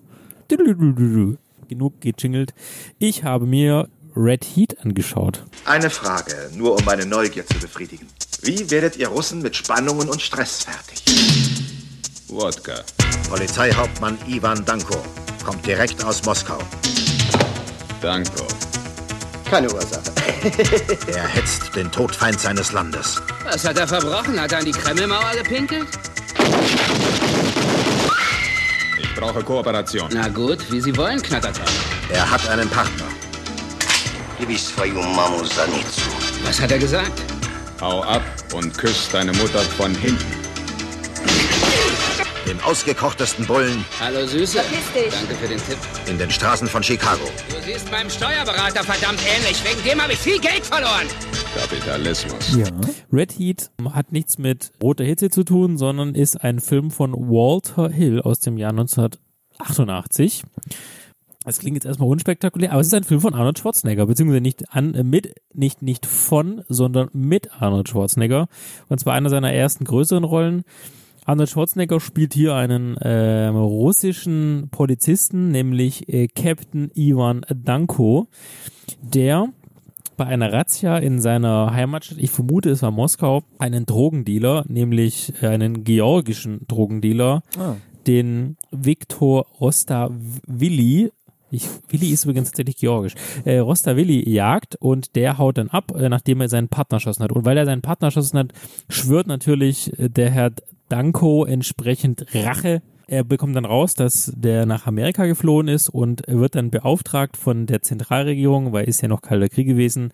Düdelüdelüdelü. Genug gejingelt. Ich habe mir Red Heat angeschaut. Eine Frage, nur um meine Neugier zu befriedigen. Wie werdet ihr Russen mit Spannungen und Stress fertig? Wodka. Polizeihauptmann Ivan Danko kommt direkt aus Moskau. Danko. Keine Ursache. Er hetzt den Todfeind seines Landes. Was hat er verbrochen? Hat er an die Kremlmauer gepinkelt? Ich brauche Kooperation. Na gut, wie Sie wollen, Knattertag. Er hat einen Partner. Was hat er gesagt? Hau ab und küss deine Mutter von hinten. Dem ausgekochtesten Bullen Hallo Süße. Verpiss dich. Danke für den Tipp. in den Straßen von Chicago. Du siehst meinem Steuerberater verdammt ähnlich. Wegen dem habe ich viel Geld verloren. Kapitalismus. Ja. Red Heat hat nichts mit roter Hitze zu tun, sondern ist ein Film von Walter Hill aus dem Jahr 1988. Das klingt jetzt erstmal unspektakulär, aber es ist ein Film von Arnold Schwarzenegger, beziehungsweise nicht an, äh, mit, nicht, nicht von, sondern mit Arnold Schwarzenegger. Und zwar einer seiner ersten größeren Rollen. Arnold Schwarzenegger spielt hier einen ähm, russischen Polizisten, nämlich äh, Captain Ivan Danko, der bei einer Razzia in seiner Heimatstadt, ich vermute es war Moskau, einen Drogendealer, nämlich äh, einen georgischen Drogendealer, Ah. den Viktor Rostavili, ich, Willi ist übrigens tatsächlich georgisch, äh, Rostavili jagt und der haut dann ab, äh, nachdem er seinen Partner erschossen hat. Und weil er seinen Partner erschossen hat, schwört natürlich äh, der Herr Danko entsprechend Rache. Er bekommt dann raus, dass der nach Amerika geflohen ist und wird dann beauftragt von der Zentralregierung, weil ist ja noch kalter Krieg gewesen,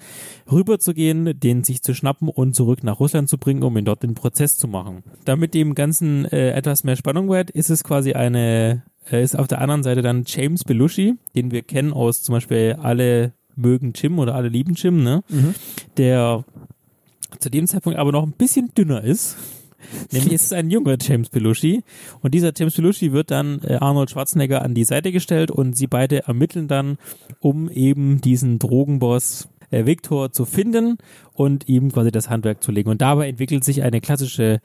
rüberzugehen, den sich zu schnappen und zurück nach Russland zu bringen, um ihn dort den Prozess zu machen. Damit dem Ganzen äh, etwas mehr Spannung wird, ist es quasi eine, äh, ist auf der anderen Seite dann James Belushi, den wir kennen aus zum Beispiel alle mögen Jim oder alle lieben Jim, ne? Der zu dem Zeitpunkt aber noch ein bisschen dünner ist. Nämlich ist es ein junger James Belushi und dieser James Belushi wird dann äh, Arnold Schwarzenegger an die Seite gestellt und sie beide ermitteln dann, um eben diesen Drogenboss äh, Victor zu finden und ihm quasi das Handwerk zu legen. Und dabei entwickelt sich eine klassische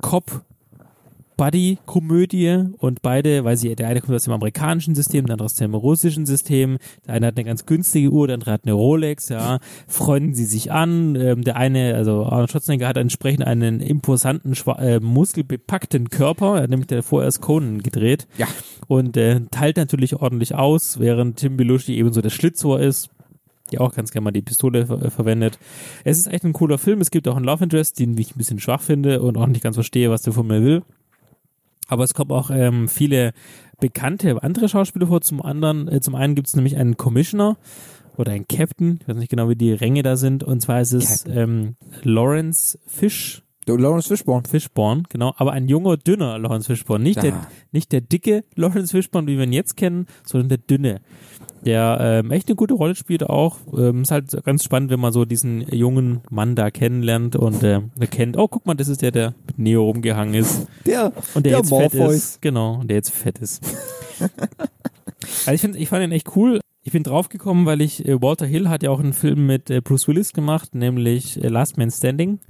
Cop Buddy-Komödie und beide, weil sie, der eine kommt aus dem amerikanischen System, der andere aus dem russischen System, der eine hat eine ganz günstige Uhr, der andere hat eine Rolex, ja, freunden sie sich an, ähm, der eine, also Arnold Schwarzenegger hat entsprechend einen imposanten, äh, muskelbepackten Körper, er hat nämlich davor erst Conan gedreht Ja. und äh, teilt natürlich ordentlich aus, während Tim Belushi ebenso der Schlitzohr ist, die auch ganz gerne mal die Pistole ver äh, verwendet. Es ist echt ein cooler Film. Es gibt auch einen Love Interest, den ich ein bisschen schwach finde und auch nicht ganz verstehe, was der von mir will. Aber es kommen auch ähm, viele bekannte andere Schauspieler vor. Zum anderen, äh, zum einen gibt es nämlich einen Commissioner oder einen Captain, ich weiß nicht genau, wie die Ränge da sind. Und zwar ist es ähm, Lawrence Fish. Der Lawrence Fishburne. Fishburne, genau, aber ein junger, dünner Lawrence Fishburne. Nicht, der, nicht der dicke Lawrence Fishburne, wie wir ihn jetzt kennen, sondern der dünne. Der ähm, echt eine gute Rolle spielt auch. Ähm, ist halt ganz spannend, wenn man so diesen jungen Mann da kennenlernt und äh, erkennt, oh, guck mal, das ist der, der mit Neo rumgehangen ist. Der, Und der, der jetzt fett Morpheus. ist. Genau, und der jetzt fett ist. also ich, find, ich fand ihn echt cool. Ich bin draufgekommen, weil ich, äh, Walter Hill hat ja auch einen Film mit äh, Bruce Willis gemacht, nämlich äh, Last Man Standing.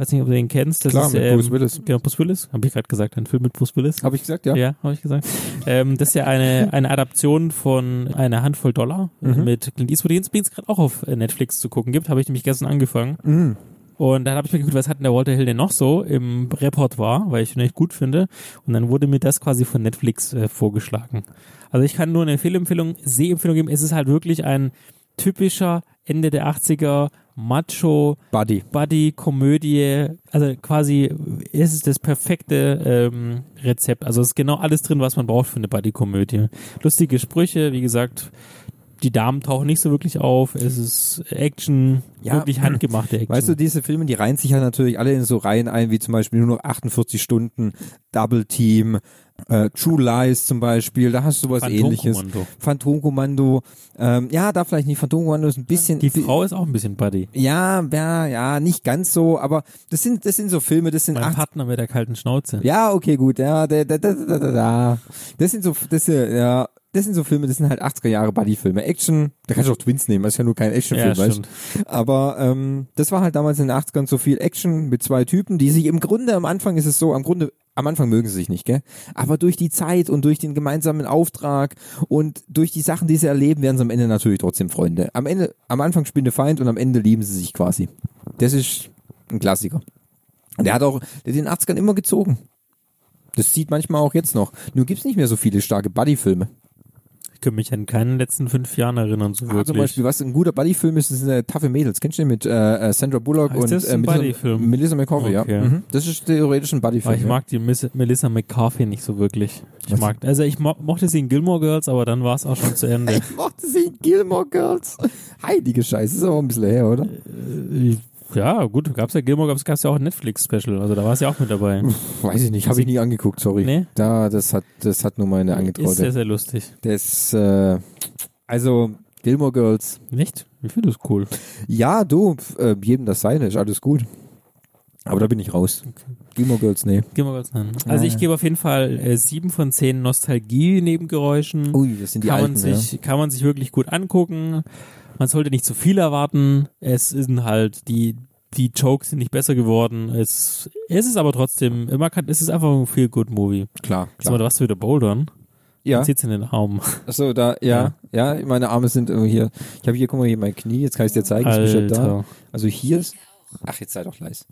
Weiß nicht, ob du den kennst. Das Klar, ist, mit ähm, Bruce Willis. Genau, Bruce Willis. Habe ich gerade gesagt, ein Film mit Bruce Willis. Habe ich gesagt, ja. Ja, habe ich gesagt. Ähm, das ist ja eine, eine Adaption von einer Handvoll Dollar Mhm. mit Clint Eastwood, den es gerade auch auf äh, Netflix zu gucken gibt. Habe ich nämlich gestern angefangen. Mhm. Und dann habe ich mir geguckt, was hat denn der Walter Hill denn noch so im Repertoire, weil ich ihn echt gut finde. Und dann wurde mir das quasi von Netflix äh, vorgeschlagen. Also ich kann nur eine Fehlempfehlung, Sehempfehlung geben. Es ist halt wirklich ein typischer Ende der 80er Macho Buddy. Buddy Komödie. Also quasi es ist das perfekte ähm, Rezept. Also es ist genau alles drin, was man braucht für eine Buddy Komödie. Lustige Sprüche, wie gesagt, die Damen tauchen nicht so wirklich auf. Es ist Action, Ja. wirklich handgemachte Action. Weißt du, diese Filme, die reihen sich halt natürlich alle in so Reihen ein, wie zum Beispiel nur noch 48 Stunden, Double Team, äh, True Lies zum Beispiel, da hast du sowas ähnliches. Phantomkommando. Phantomkommando, ähm, ja, da vielleicht nicht, Phantomkommando ist ein bisschen... Die Frau ist auch ein bisschen Buddy. Ja, ja, ja, nicht ganz so, aber das sind, das sind so Filme, das sind Mein Partner mit der kalten Schnauze. ja, okay, gut, ja, da, da, da, da, da, da. Das sind so, das, äh, ja, das sind so Filme, das sind halt 80er Jahre Buddy-Filme. Action, da kannst du auch Twins nehmen, das ist ja nur kein Actionfilm, Ja, weißt du. Aber ähm, das war halt damals in den 80ern so viel Action mit zwei Typen, die sich im Grunde, am Anfang ist es so, am Grunde, am Anfang mögen sie sich nicht, gell? Aber durch die Zeit und durch den gemeinsamen Auftrag und durch die Sachen, die sie erleben, werden sie am Ende natürlich trotzdem Freunde. Am Ende, am Anfang spinne Feind und am Ende lieben sie sich quasi. Das ist ein Klassiker. Und der hat auch, der den 80ern immer gezogen. Das sieht manchmal auch jetzt noch. Nur gibt's nicht mehr so viele starke Buddy-Filme. Ich kann mich an keinen letzten fünf Jahren erinnern, so Ah, wirklich. zum Beispiel, was ein guter Buddy-Film ist, ist äh, Taffe Mädels. Kennst du den mit äh, äh, Sandra Bullock Heißt und das äh, Melissa? Melissa McCarthy, Okay. ja. Mhm. Das ist theoretisch ein Buddy-Film. ich ja. mag die Miss Melissa McCarthy nicht so wirklich. Ich Was? mag, also ich mo mochte sie in Gilmore Girls, aber dann war es auch schon zu Ende. Ich mochte sie in Gilmore Girls. Heilige Scheiße, ist aber ein bisschen her, oder? Ich- ja, gut, gab's ja Gilmore Girls, gab's ja auch ein Netflix-Special, also da war sie auch mit dabei. Weiß ich nicht, habe ich nie angeguckt, sorry. Nee? Da, das hat, das hat nur meine Ist sehr, Angetraute. sehr lustig. Das, äh, also, Gilmore Girls. Nicht? Ich finde das cool. Ja, du, äh, jedem das seine, ist alles gut. Aber da bin ich raus. Gilmore Girls, nee. Gilmore Girls, nein. Also ich gebe auf jeden Fall äh, sieben von zehn Nostalgie-Nebengeräuschen. Ui, das sind die kann alten, man sich, kann man sich wirklich gut angucken. Man sollte nicht zu viel erwarten. Es sind halt die die Jokes sind nicht besser geworden. Es, es ist aber trotzdem, man kann, es ist einfach ein feel good Movie. ja. Klar, Jetzt mal, klar. was wieder bouldern. Ja. Man sieht's in den Armen. Achso, da, ja, ja, meine Arme sind irgendwie hier. Ich habe hier, guck mal, hier mein Knie, jetzt kann ich dir zeigen, ist bestimmt da. Alter. Also hier ist, ach, jetzt sei doch leise.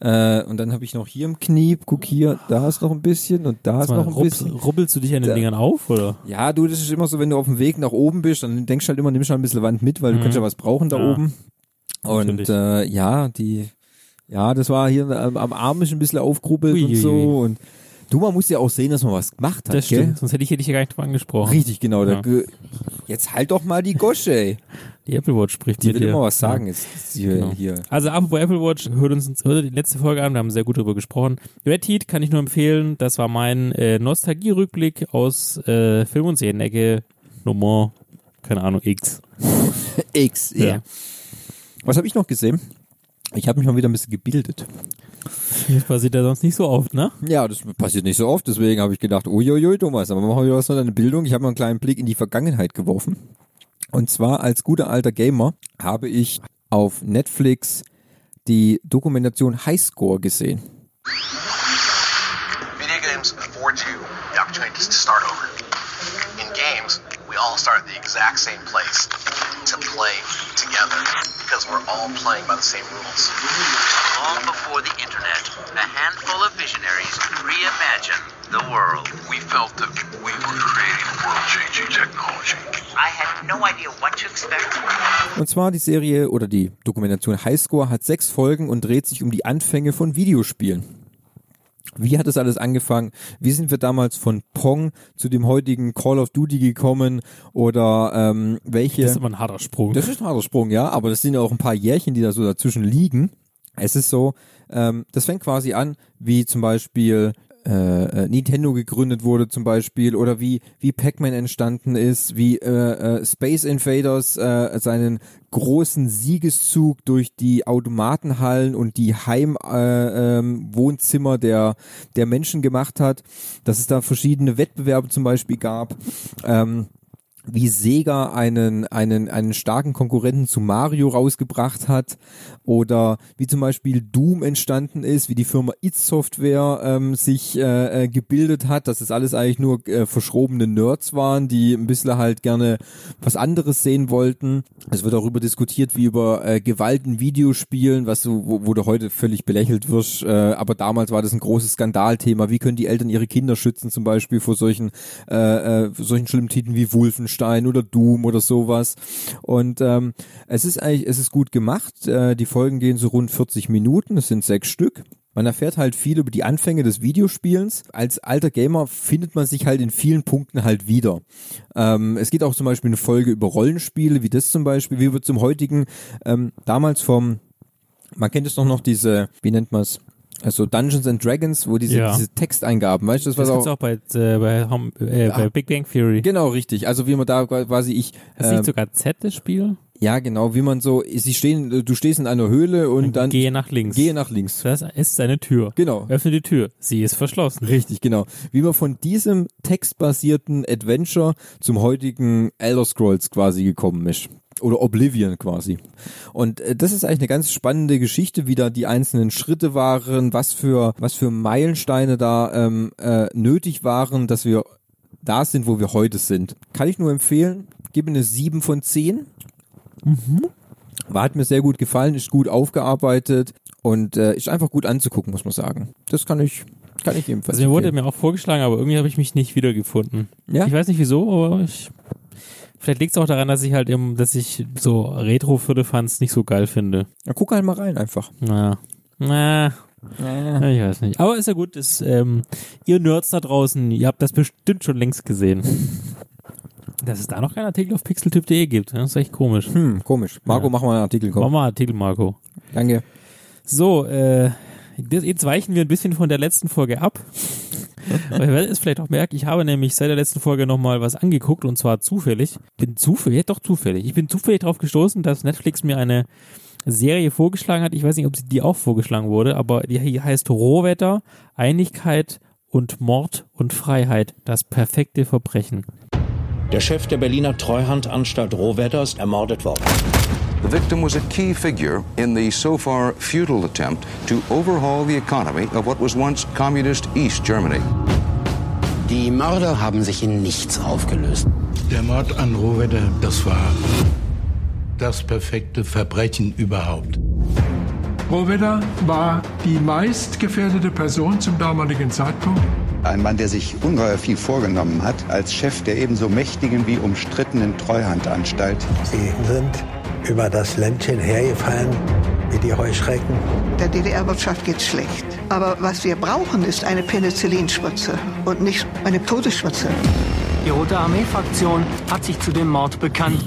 Äh, und dann habe ich noch hier im Knie, guck hier, da ist noch ein bisschen und da ist mal, noch ein rupp- bisschen. Rubbelst du dich an den Da- Dingern auf, oder? Ja, du, das ist immer so, wenn du auf dem Weg nach oben bist, dann denkst du halt immer, nimmst halt ein bisschen Wand mit, weil du Mhm. kannst ja was brauchen da Ja. oben. Und äh, ja, die, ja, das war hier am, am Arm ist ein bisschen aufgrubbelt und so. Und du, man muss ja auch sehen, dass man was gemacht hat, Das gell? stimmt, sonst hätte ich hätte ich ja gar nicht drüber angesprochen. Richtig, genau. Ja. Jetzt halt doch mal die Gosche, ey. Die Apple Watch spricht Die mit will dir. immer was sagen. Jetzt ist hier, Genau. hier. Also apropos Apple Watch, hört uns hört die letzte Folge an, wir haben sehr gut darüber gesprochen. Red Heat kann ich nur empfehlen, das war mein äh, Nostalgie-Rückblick aus äh, Film- und Serienecke Nummer, keine Ahnung, X. X, Ja. ja. Was habe ich noch gesehen? Ich habe mich mal wieder ein bisschen gebildet. Das passiert ja sonst nicht so oft, ne? Ja, das passiert nicht so oft, deswegen habe ich gedacht, uiuiui, Thomas, aber machen wir was von deiner Bildung. Ich habe mal einen kleinen Blick in die Vergangenheit geworfen. Und zwar als guter alter Gamer habe ich auf Netflix die Dokumentation Highscore gesehen. Video games afford you the opportunities to start over. In games, we all start at the exact same place to play together because we're all playing by the same rules. Long before the internet, a handful of visionaries reimagined the world. We felt that we were creating world-changing technology. I had no idea what to expect. Und zwar die Serie oder die Dokumentation Highscore hat sechs Folgen und dreht sich um die Anfänge von Videospielen. Wie hat das alles angefangen? Wie sind wir damals von Pong zu dem heutigen Call of Duty gekommen? Oder ähm, welche? Das ist immer ein harter Sprung. Das ist ein harter Sprung, ja, aber das sind ja auch ein paar Jährchen, die da so dazwischen liegen. Es ist so, ähm, das fängt quasi an, wie zum Beispiel äh, äh, Nintendo gegründet wurde zum Beispiel oder wie wie Pac-Man entstanden ist, wie äh, äh, Space Invaders äh, seinen großen Siegeszug durch die Automatenhallen und die Heimwohnzimmer äh, Wohnzimmer der der Menschen gemacht hat, dass es da verschiedene Wettbewerbe zum Beispiel gab. Ähm, wie Sega einen, einen, einen starken Konkurrenten zu Mario rausgebracht hat oder wie zum Beispiel Doom entstanden ist, wie die Firma id Software ähm, sich äh, äh, gebildet hat, dass es alles eigentlich nur äh, verschrobene Nerds waren, die ein bisschen halt gerne was anderes sehen wollten. Es wird darüber diskutiert, wie über äh, Gewalt in Videospielen, was so, wo, wo du heute völlig belächelt wirst, äh, aber damals war das ein großes Skandalthema. Wie können die Eltern ihre Kinder schützen, zum Beispiel vor solchen, äh, äh, solchen schlimmen Titeln wie Wolfenstein oder Doom oder sowas. Und ähm, es ist eigentlich, es ist gut gemacht. Äh, die Folgen gehen so rund 40 Minuten, es sind sechs Stück. Man erfährt halt viel über die Anfänge des Videospielens. Als alter Gamer findet man sich halt in vielen Punkten halt wieder. Ähm, es geht auch zum Beispiel eine Folge über Rollenspiele, wie das zum Beispiel, wie wir zum heutigen, ähm, damals vom, man kennt es doch noch diese, wie nennt man es? Also Dungeons and Dragons, wo diese, Ja. diese Texteingaben, weißt du, das, Das was gibt's auch bei, äh, bei, Hom- äh, bei Big Bang Theory. Genau, richtig. Also wie man da quasi ich. Ist ähm, nicht sogar Z das Spiel? ja, genau, wie man so, sie stehen, du stehst in einer Höhle und dann Gehe nach links. gehe nach links. Das ist eine Tür. Genau. Öffne die Tür. Sie ist verschlossen. Richtig, genau. Wie man von diesem textbasierten Adventure zum heutigen Elder Scrolls quasi gekommen ist. Oder Oblivion quasi. Und äh, das ist eigentlich eine ganz spannende Geschichte, wie da die einzelnen Schritte waren, was für, was für Meilensteine da ähm, äh, nötig waren, dass wir da sind, wo wir heute sind. Kann ich nur empfehlen. Gebe eine 7 von 10. War, hat mir sehr gut gefallen, ist gut aufgearbeitet und äh, ist einfach gut anzugucken, muss man sagen. Das kann ich, kann ich ebenfalls Also mir wurde mir auch vorgeschlagen, aber irgendwie habe ich mich nicht wiedergefunden. Ja? Ich weiß nicht wieso, aber ich. Vielleicht liegt es auch daran, dass ich halt eben, dass ich so retro fans nicht so geil finde. Ja, guck halt mal rein einfach. Na. Na. Ich weiß nicht. Aber ist ja gut, ist, ähm, ihr Nerds da draußen, ihr habt das bestimmt schon längst gesehen. Dass es da noch keinen Artikel auf pixeltyp.de gibt, ne? das ist echt komisch. Hm, komisch. Marco, Ja. mach mal einen Artikel. Mach Komm. mal einen Artikel, Marco. Danke. So, äh, jetzt weichen wir ein bisschen von der letzten Folge ab. Aber ihr werdet es vielleicht auch merken, ich habe nämlich seit der letzten Folge nochmal was angeguckt und zwar zufällig. Bin zufällig, ja, doch zufällig. Ich bin zufällig darauf gestoßen, dass Netflix mir eine Serie vorgeschlagen hat. Ich weiß nicht, ob sie die auch vorgeschlagen wurde, aber die heißt Rohwetter, Einigkeit und Mord und Freiheit. Das perfekte Verbrechen. Der Chef der Berliner Treuhandanstalt Rohwetter ist ermordet worden. The victim was a key figure in the so far futile attempt to overhaul the economy of what was once communist East Germany. Die Mörder haben sich in nichts aufgelöst. Der Mord an Rohwedder, das war das perfekte Verbrechen überhaupt. Rohwedder war die meistgefährdete Person zum damaligen Zeitpunkt. Ein Mann, der sich ungeheuer viel vorgenommen hat, als Chef der ebenso mächtigen wie umstrittenen Treuhandanstalt. Sie sind über das Ländchen hergefallen wie die Heuschrecken. Der DDR-Wirtschaft geht schlecht. Aber was wir brauchen, ist eine Penicillinspritze und nicht eine Todesspritze. Die Rote Armee-Fraktion hat sich zu dem Mord bekannt.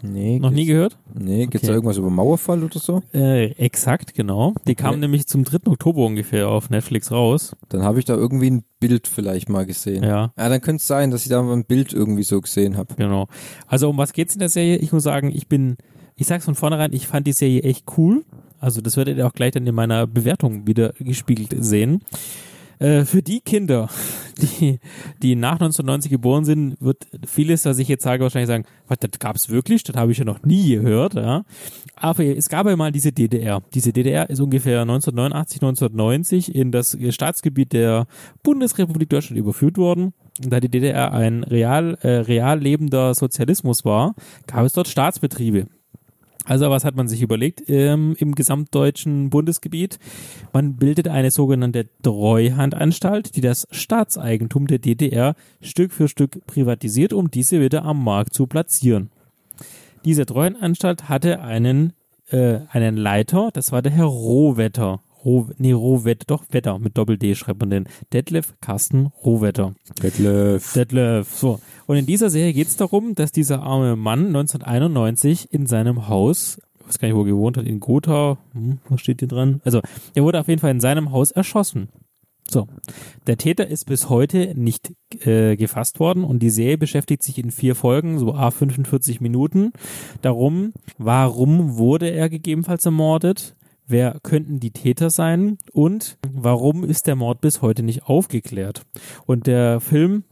Nee, Noch nie gehört? Nee, gibt's Okay. da irgendwas über Mauerfall oder so? Äh, exakt, genau. Die kam nämlich zum 3. Oktober ungefähr auf Netflix raus. Dann habe ich da irgendwie ein Bild vielleicht mal gesehen. Ja. Ja, dann könnte es sein, dass ich da mal ein Bild irgendwie so gesehen habe. Genau. Also um was geht's in der Serie? Ich muss sagen, ich bin, ich sag's von vornherein, ich fand die Serie echt cool. Also das werdet ihr auch gleich dann in meiner Bewertung wieder gespiegelt sehen. Äh, für die Kinder, die, die nach 1990 geboren sind, wird vieles, was ich jetzt sage, wahrscheinlich sagen, was, das gab's wirklich? Das habe ich ja noch nie gehört. Ja. Aber es gab ja mal diese DDR. Diese DDR ist ungefähr 1989, 1990 in das Staatsgebiet der Bundesrepublik Deutschland überführt worden. Und da die DDR ein real, äh, real lebender Sozialismus war, gab es dort Staatsbetriebe. Also was hat man sich überlegt ähm, im gesamtdeutschen Bundesgebiet? Man bildet eine sogenannte Treuhandanstalt, die das Staatseigentum der DDR Stück für Stück privatisiert, um diese wieder am Markt zu platzieren. Diese Treuhandanstalt hatte einen, äh, einen Leiter, das war der Herr Rohwetter. Roh, nee, Rohwetter, doch Wetter, mit Doppel-D schreibt man den. Detlef Carsten Rohwetter. Detlef. Detlef, so. Und in dieser Serie geht es darum, dass dieser arme Mann 1991 in seinem Haus, ich weiß gar nicht, wo er gewohnt hat, in Gotha, hm, was steht hier dran? Also, er wurde auf jeden Fall in seinem Haus erschossen. So. Der Täter ist bis heute nicht äh, gefasst worden und die Serie beschäftigt sich in vier Folgen, so a 45 Minuten, darum, warum wurde er gegebenenfalls ermordet, wer könnten die Täter sein und warum ist der Mord bis heute nicht aufgeklärt. Und der Film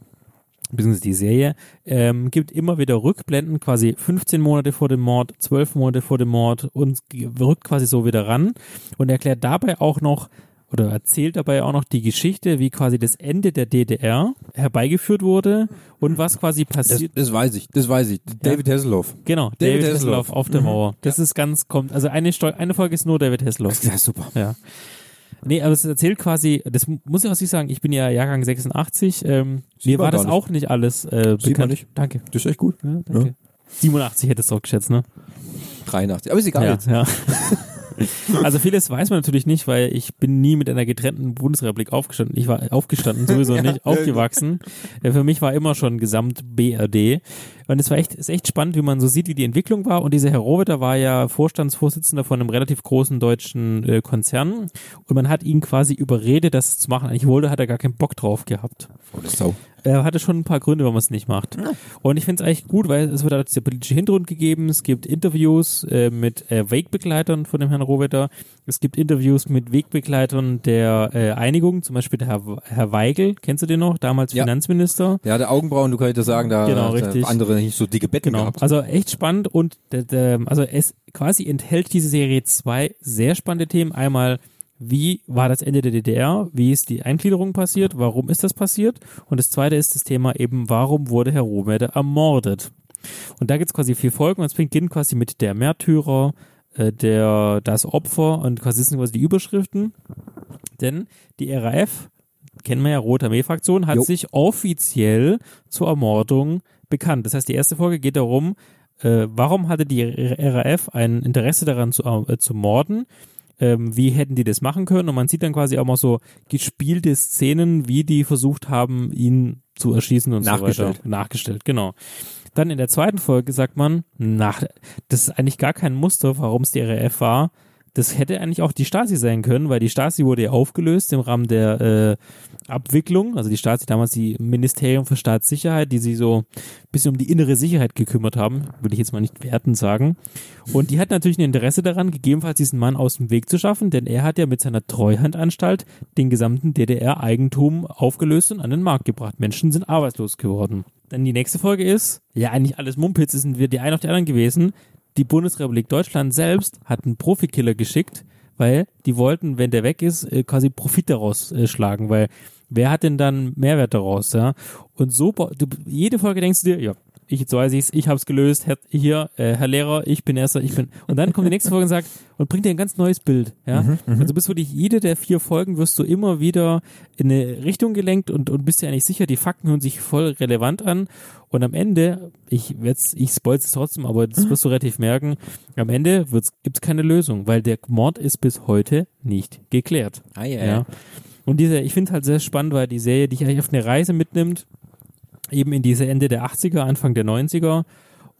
beziehungsweise die Serie, ähm, gibt immer wieder Rückblenden, quasi 15 Monate vor dem Mord, 12 Monate vor dem Mord und rückt quasi so wieder ran und erklärt dabei auch noch oder erzählt dabei auch noch die Geschichte, wie quasi das Ende der DDR herbeigeführt wurde und was quasi Das, passiert. das weiß ich, das weiß ich. David Hasselhoff. Genau, David, Hasselhoff auf der Mauer. Das ist ganz, kommt, also eine, Steu eine Folge ist nur David Hasselhoff. Ja, super. Ja. Nee, aber es erzählt quasi, das muss ich auch nicht sagen, ich bin ja Jahrgang 86, ähm, mir war das nicht. auch nicht alles äh, Sieht bekannt. nicht. Danke. Das ist echt gut. Ja, danke. 87 hättest du auch geschätzt, ne? 83. Aber ist egal Ja, jetzt. ja. Also vieles weiß man natürlich nicht, weil ich bin nie mit einer getrennten Bundesrepublik aufgestanden. Ich war aufgestanden, sowieso nicht, ja, aufgewachsen. Äh, Für mich war immer schon Gesamt BRD. Und es war echt, ist echt spannend, wie man so sieht, wie die Entwicklung war. Und dieser Herr Rohwetter war ja Vorstandsvorsitzender von einem relativ großen deutschen äh, Konzern. Und man hat ihn quasi überredet, das zu machen. Eigentlich wollte, hat er gar keinen Bock drauf gehabt. Er hatte schon ein paar Gründe, warum man es nicht macht. Und ich finde es eigentlich gut, weil es wird halt dieser politische Hintergrund gegeben. Es gibt Interviews äh, mit äh, Wegbegleitern von dem Herrn Rohwetter. Es gibt Interviews mit Wegbegleitern der äh, Einigung, zum Beispiel der Herr, Herr Weigel, kennst du den noch? Damals Ja. Finanzminister. Ja, der Augenbrauen, du kannst ja sagen, da Genau, hat richtig. andere nicht so dicke Betten Genau. gehabt. Also echt spannend und der, der, also es quasi enthält diese Serie zwei sehr spannende Themen. Einmal, wie war das Ende der DDR? Wie ist die Eingliederung passiert? Warum ist das passiert? Und das zweite ist das Thema eben, warum wurde Herr Rohmede ermordet? Und da gibt's quasi vier Folgen und es beginnt quasi mit der Märtyrer, äh, der, das Opfer und quasi sind quasi die Überschriften. Denn die RAF, kennen wir ja, Rote Armee-Fraktion, hat Jo. sich offiziell zur Ermordung bekannt. Das heißt, die erste Folge geht darum, äh, warum hatte die RAF ein Interesse daran zu, äh, zu morden? Ähm, wie hätten die das machen können? Und man sieht dann quasi auch mal so gespielte Szenen, wie die versucht haben, ihn zu erschießen und so Nachgestellt. weiter. Nachgestellt, genau. Dann in der zweiten Folge sagt man, nach, das ist eigentlich gar kein Muster, warum es die RAF war. Das hätte eigentlich auch die Stasi sein können, weil die Stasi wurde ja aufgelöst im Rahmen der äh, Abwicklung. Also die Stasi damals die Ministerium für Staatssicherheit, die sich so ein bisschen um die innere Sicherheit gekümmert haben, würde ich jetzt mal nicht werten sagen. Und die hat natürlich ein Interesse daran, gegebenenfalls diesen Mann aus dem Weg zu schaffen, denn er hat ja mit seiner Treuhandanstalt den gesamten DDR-Eigentum aufgelöst und an den Markt gebracht. Menschen sind arbeitslos geworden. Dann die nächste Folge ist, ja eigentlich alles Mumpitz, sind wir die einen auf die anderen gewesen. Die Bundesrepublik Deutschland selbst hat einen Profikiller geschickt, weil die wollten, wenn der weg ist, äh, quasi Profit daraus äh, schlagen, weil wer hat denn dann Mehrwert daraus, ja? Und so, jede Folge denkst du dir, ja, ich, jetzt weiß ich's, ich hab's gelöst, Herr, hier, äh, Herr Lehrer, ich bin erster, ich bin, und dann kommt die nächste Folge und sagt, und bringt dir ein ganz neues Bild, ja? Mhm, mhm. Also bist wirklich jede der vier Folgen wirst du immer wieder in eine Richtung gelenkt und, und bist dir eigentlich sicher, die Fakten hören sich voll relevant an und am Ende, ich werd's, ich spoil's trotzdem, aber das wirst du relativ merken, am Ende wird's, gibt's keine Lösung, weil der Mord ist bis heute nicht geklärt. Ah, ja, ja. ja. Und diese, ich finde halt sehr spannend, weil die Serie dich eigentlich auf eine Reise mitnimmt, eben in diese Ende der 80er, Anfang der 90er.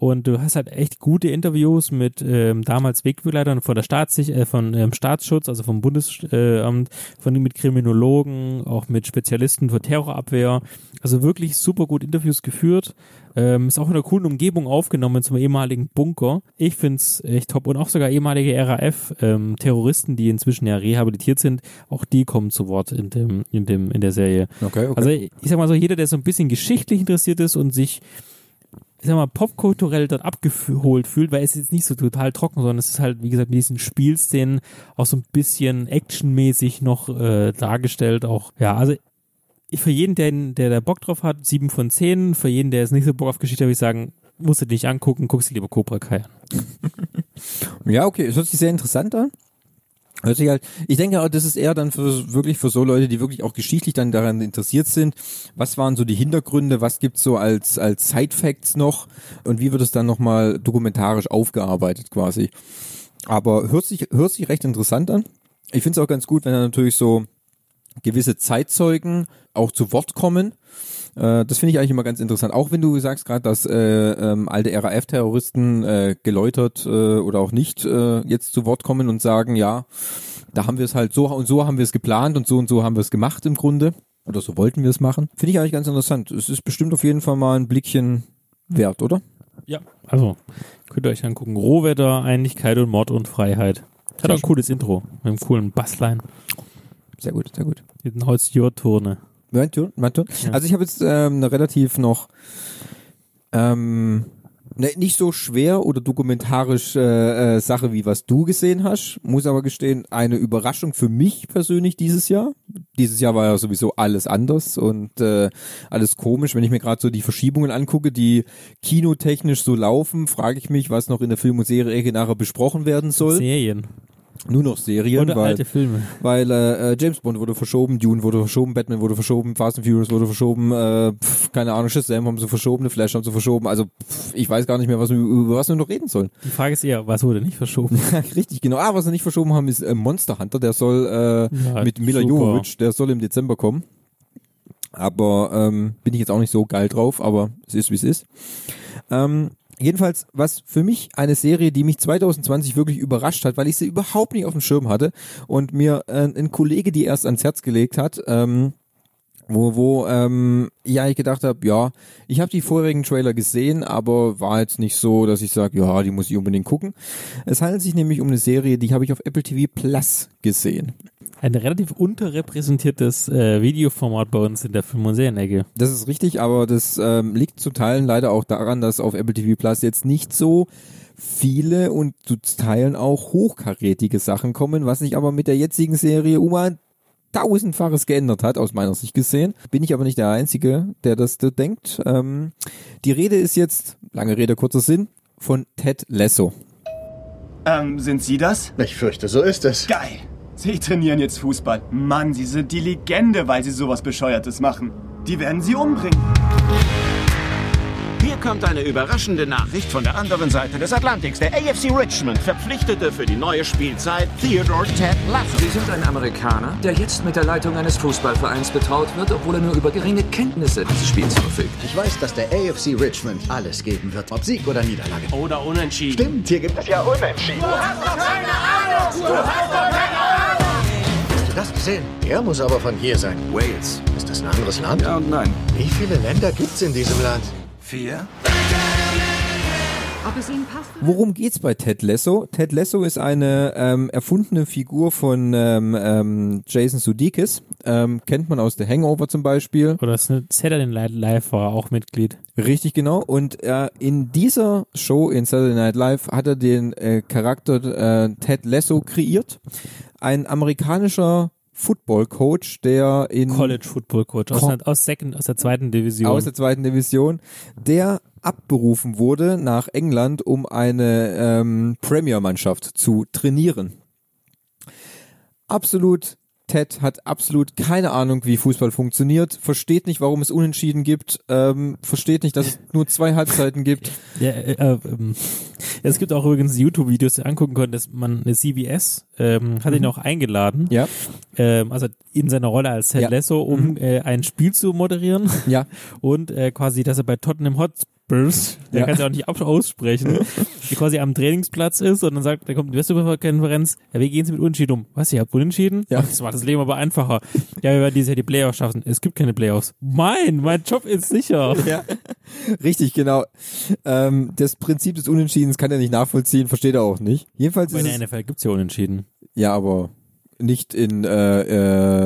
Und du hast halt echt gute Interviews mit ähm, damals Wegbegleitern von der Staatssich äh, von ähm, Staatsschutz, also vom Bundesamt, äh, von mit Kriminologen, auch mit Spezialisten für Terrorabwehr. Also wirklich super gut Interviews geführt. Ähm, ist auch in einer coolen Umgebung aufgenommen zum ehemaligen Bunker. Ich find's echt top. Und auch sogar ehemalige RAF-Terroristen, die inzwischen ja rehabilitiert sind, auch die kommen zu Wort in dem, in dem, in der Serie. Okay, okay. Also ich sag mal so, jeder, der so ein bisschen geschichtlich interessiert ist und sich ich sag mal, popkulturell dort abgeholt fühlt, weil es ist jetzt nicht so total trocken, sondern es ist halt, wie gesagt, mit diesen Spielszenen auch so ein bisschen actionmäßig noch äh, dargestellt. Auch, ja, also ich, für jeden, der, der da Bock drauf hat, sieben von zehn. Für jeden, der jetzt nicht so Bock auf Geschichte hat, würde ich sagen, musst du dich angucken, guckst dir lieber Cobra Kai an. Ja, okay, es hört sich sehr interessant an. Hört sich halt, ich denke das ist eher dann für wirklich für so Leute, die wirklich auch geschichtlich dann daran interessiert sind. Was waren so die Hintergründe? Was gibt's so als als Side Facts noch? Und wie wird es dann nochmal dokumentarisch aufgearbeitet quasi? Aber hört sich hört sich recht interessant an. Ich finde es auch ganz gut, wenn da natürlich so gewisse Zeitzeugen auch zu Wort kommen. Äh, das finde ich eigentlich immer ganz interessant. Auch wenn du sagst gerade, dass äh, ähm, alte RAF-Terroristen äh, geläutert äh, oder auch nicht äh, jetzt zu Wort kommen und sagen, ja, da haben wir es halt so und so haben wir es geplant und so und so haben wir es gemacht im Grunde. Oder so wollten wir es machen. Finde ich eigentlich ganz interessant. Es ist bestimmt auf jeden Fall mal ein Blickchen wert, oder? Ja, also könnt ihr euch angucken. Rohwetter, Einigkeit und Mord und Freiheit. Hat auch ein cooles Intro mit einem coolen Bassline. Sehr gut, sehr gut. Mit einem Holzjörturne. Mein Turn, mein Turn. Ja. Also ich habe jetzt ähm, eine relativ noch ähm, ne, nicht so schwer oder dokumentarisch äh, äh, Sache, wie was du gesehen hast. Muss aber gestehen, eine Überraschung für mich persönlich dieses Jahr. Dieses Jahr war ja sowieso alles anders und äh, alles komisch. Wenn ich mir gerade so die Verschiebungen angucke, die kinotechnisch so laufen, frage ich mich, was noch in der Film- und Serie-Ecke nachher besprochen werden soll. Serien. Nur noch Serien, Oder weil, alte Filme. weil äh, äh, James Bond wurde verschoben, Dune wurde verschoben, Batman wurde verschoben, Fast and Furious wurde verschoben, äh, pf, keine Ahnung, Shazam haben sie verschoben, The Flash haben sie verschoben, also pf, ich weiß gar nicht mehr, was wir, über was wir noch reden sollen. Die Frage ist eher, was wurde nicht verschoben? Richtig, genau. Ah, was sie nicht verschoben haben, ist äh, Monster Hunter, der soll äh, Ja, mit Mila super. Jovovich, der soll im Dezember kommen. Aber ähm, bin ich jetzt auch nicht so geil drauf, aber es ist wie es ist. Ähm, jedenfalls, was für mich eine Serie, die mich 2020 wirklich überrascht hat, weil ich sie überhaupt nicht auf dem Schirm hatte und mir äh, ein Kollege die erst ans Herz gelegt hat, ähm, wo, wo ähm, ja ich gedacht habe, ja, ich habe die vorherigen Trailer gesehen, aber war jetzt nicht so, dass ich sage, ja, die muss ich unbedingt gucken. Es handelt sich nämlich um eine Serie, die habe ich auf Apple TV Plus gesehen. Ein relativ unterrepräsentiertes äh, Videoformat bei uns in der Film- und Serienecke. Das ist richtig, aber das ähm, liegt zu Teilen leider auch daran, dass auf Apple TV Plus jetzt nicht so viele und zu Teilen auch hochkarätige Sachen kommen, was sich aber mit der jetzigen Serie um ein tausendfaches geändert hat, aus meiner Sicht gesehen. Bin ich aber nicht der Einzige, der das so denkt. Ähm, die Rede ist jetzt, lange Rede, kurzer Sinn, von Ted Lasso. Ähm, sind Sie das? Ich fürchte, so ist es. Geil. Sie trainieren jetzt Fußball. Mann, Sie sind die Legende, weil Sie sowas Bescheuertes machen. Die werden Sie umbringen. Hier kommt eine überraschende Nachricht von der anderen Seite des Atlantiks. Der AFC Richmond verpflichtete für die neue Spielzeit Theodore Ted Lasso. Sie sind ein Amerikaner, der jetzt mit der Leitung eines Fußballvereins betraut wird, obwohl er nur über geringe Kenntnisse dieses Spiels verfügt. Ich weiß, dass der AFC Richmond alles geben wird, ob Sieg oder Niederlage. Oder unentschieden. Stimmt, hier gibt es ja Unentschieden. Du hast doch keine Ahnung! Du hast doch keine Ahnung! Hast du das gesehen? Der muss aber von hier sein. Wales. Ist das ein anderes Land? Ja und nein. Wie viele Länder gibt's in diesem Land? Vier. Ob es Ihnen passt? Worum geht's bei Ted Lasso? Ted Lasso ist eine ähm, erfundene Figur von ähm, ähm, Jason Sudeikis. Ähm, kennt man aus The Hangover zum Beispiel. Oder ist eine Saturday Night Live war auch Mitglied. Richtig genau. Und äh, in dieser Show in Saturday Night Live hat er den äh, Charakter äh, Ted Lasso kreiert. Ein amerikanischer Football Coach, der in College Football Coach aus, der, aus, second, aus der zweiten Division. aus der zweiten Division, der abberufen wurde nach England, um eine ähm, Premier-Mannschaft zu trainieren. Absolut, Ted hat absolut keine Ahnung, wie Fußball funktioniert, versteht nicht, warum es Unentschieden gibt, ähm, versteht nicht, dass es nur zwei Halbzeiten gibt. Ja, äh, äh, ähm, es gibt auch übrigens YouTube-Videos, die angucken können, dass man eine CBS ähm, hat ihn Mhm. auch eingeladen. Ja. Ähm, also in seiner Rolle als Ted Ja. Lasso, um Mhm. äh, ein Spiel zu moderieren. Ja. Und äh, quasi, dass er bei Tottenham Hotspurs, der Ja. kann es ja auch nicht aussprechen, die quasi am Trainingsplatz ist und dann sagt, da kommt die Westeuropa-Konferenz, ja, wie gehen Sie mit Unentschieden um? Was, ihr habt Unentschieden? Ja. Das macht das Leben aber einfacher. Ja, wir werden dieses Jahr die Playoffs schaffen. Es gibt keine Playoffs. Mein, mein Job ist sicher. Ja, richtig, genau. Ähm, das Prinzip des Unentschiedens kann er nicht nachvollziehen, versteht er auch nicht. Jedenfalls Bei ist der es, NFL gibt's ja Unentschieden. ja, aber nicht in, äh,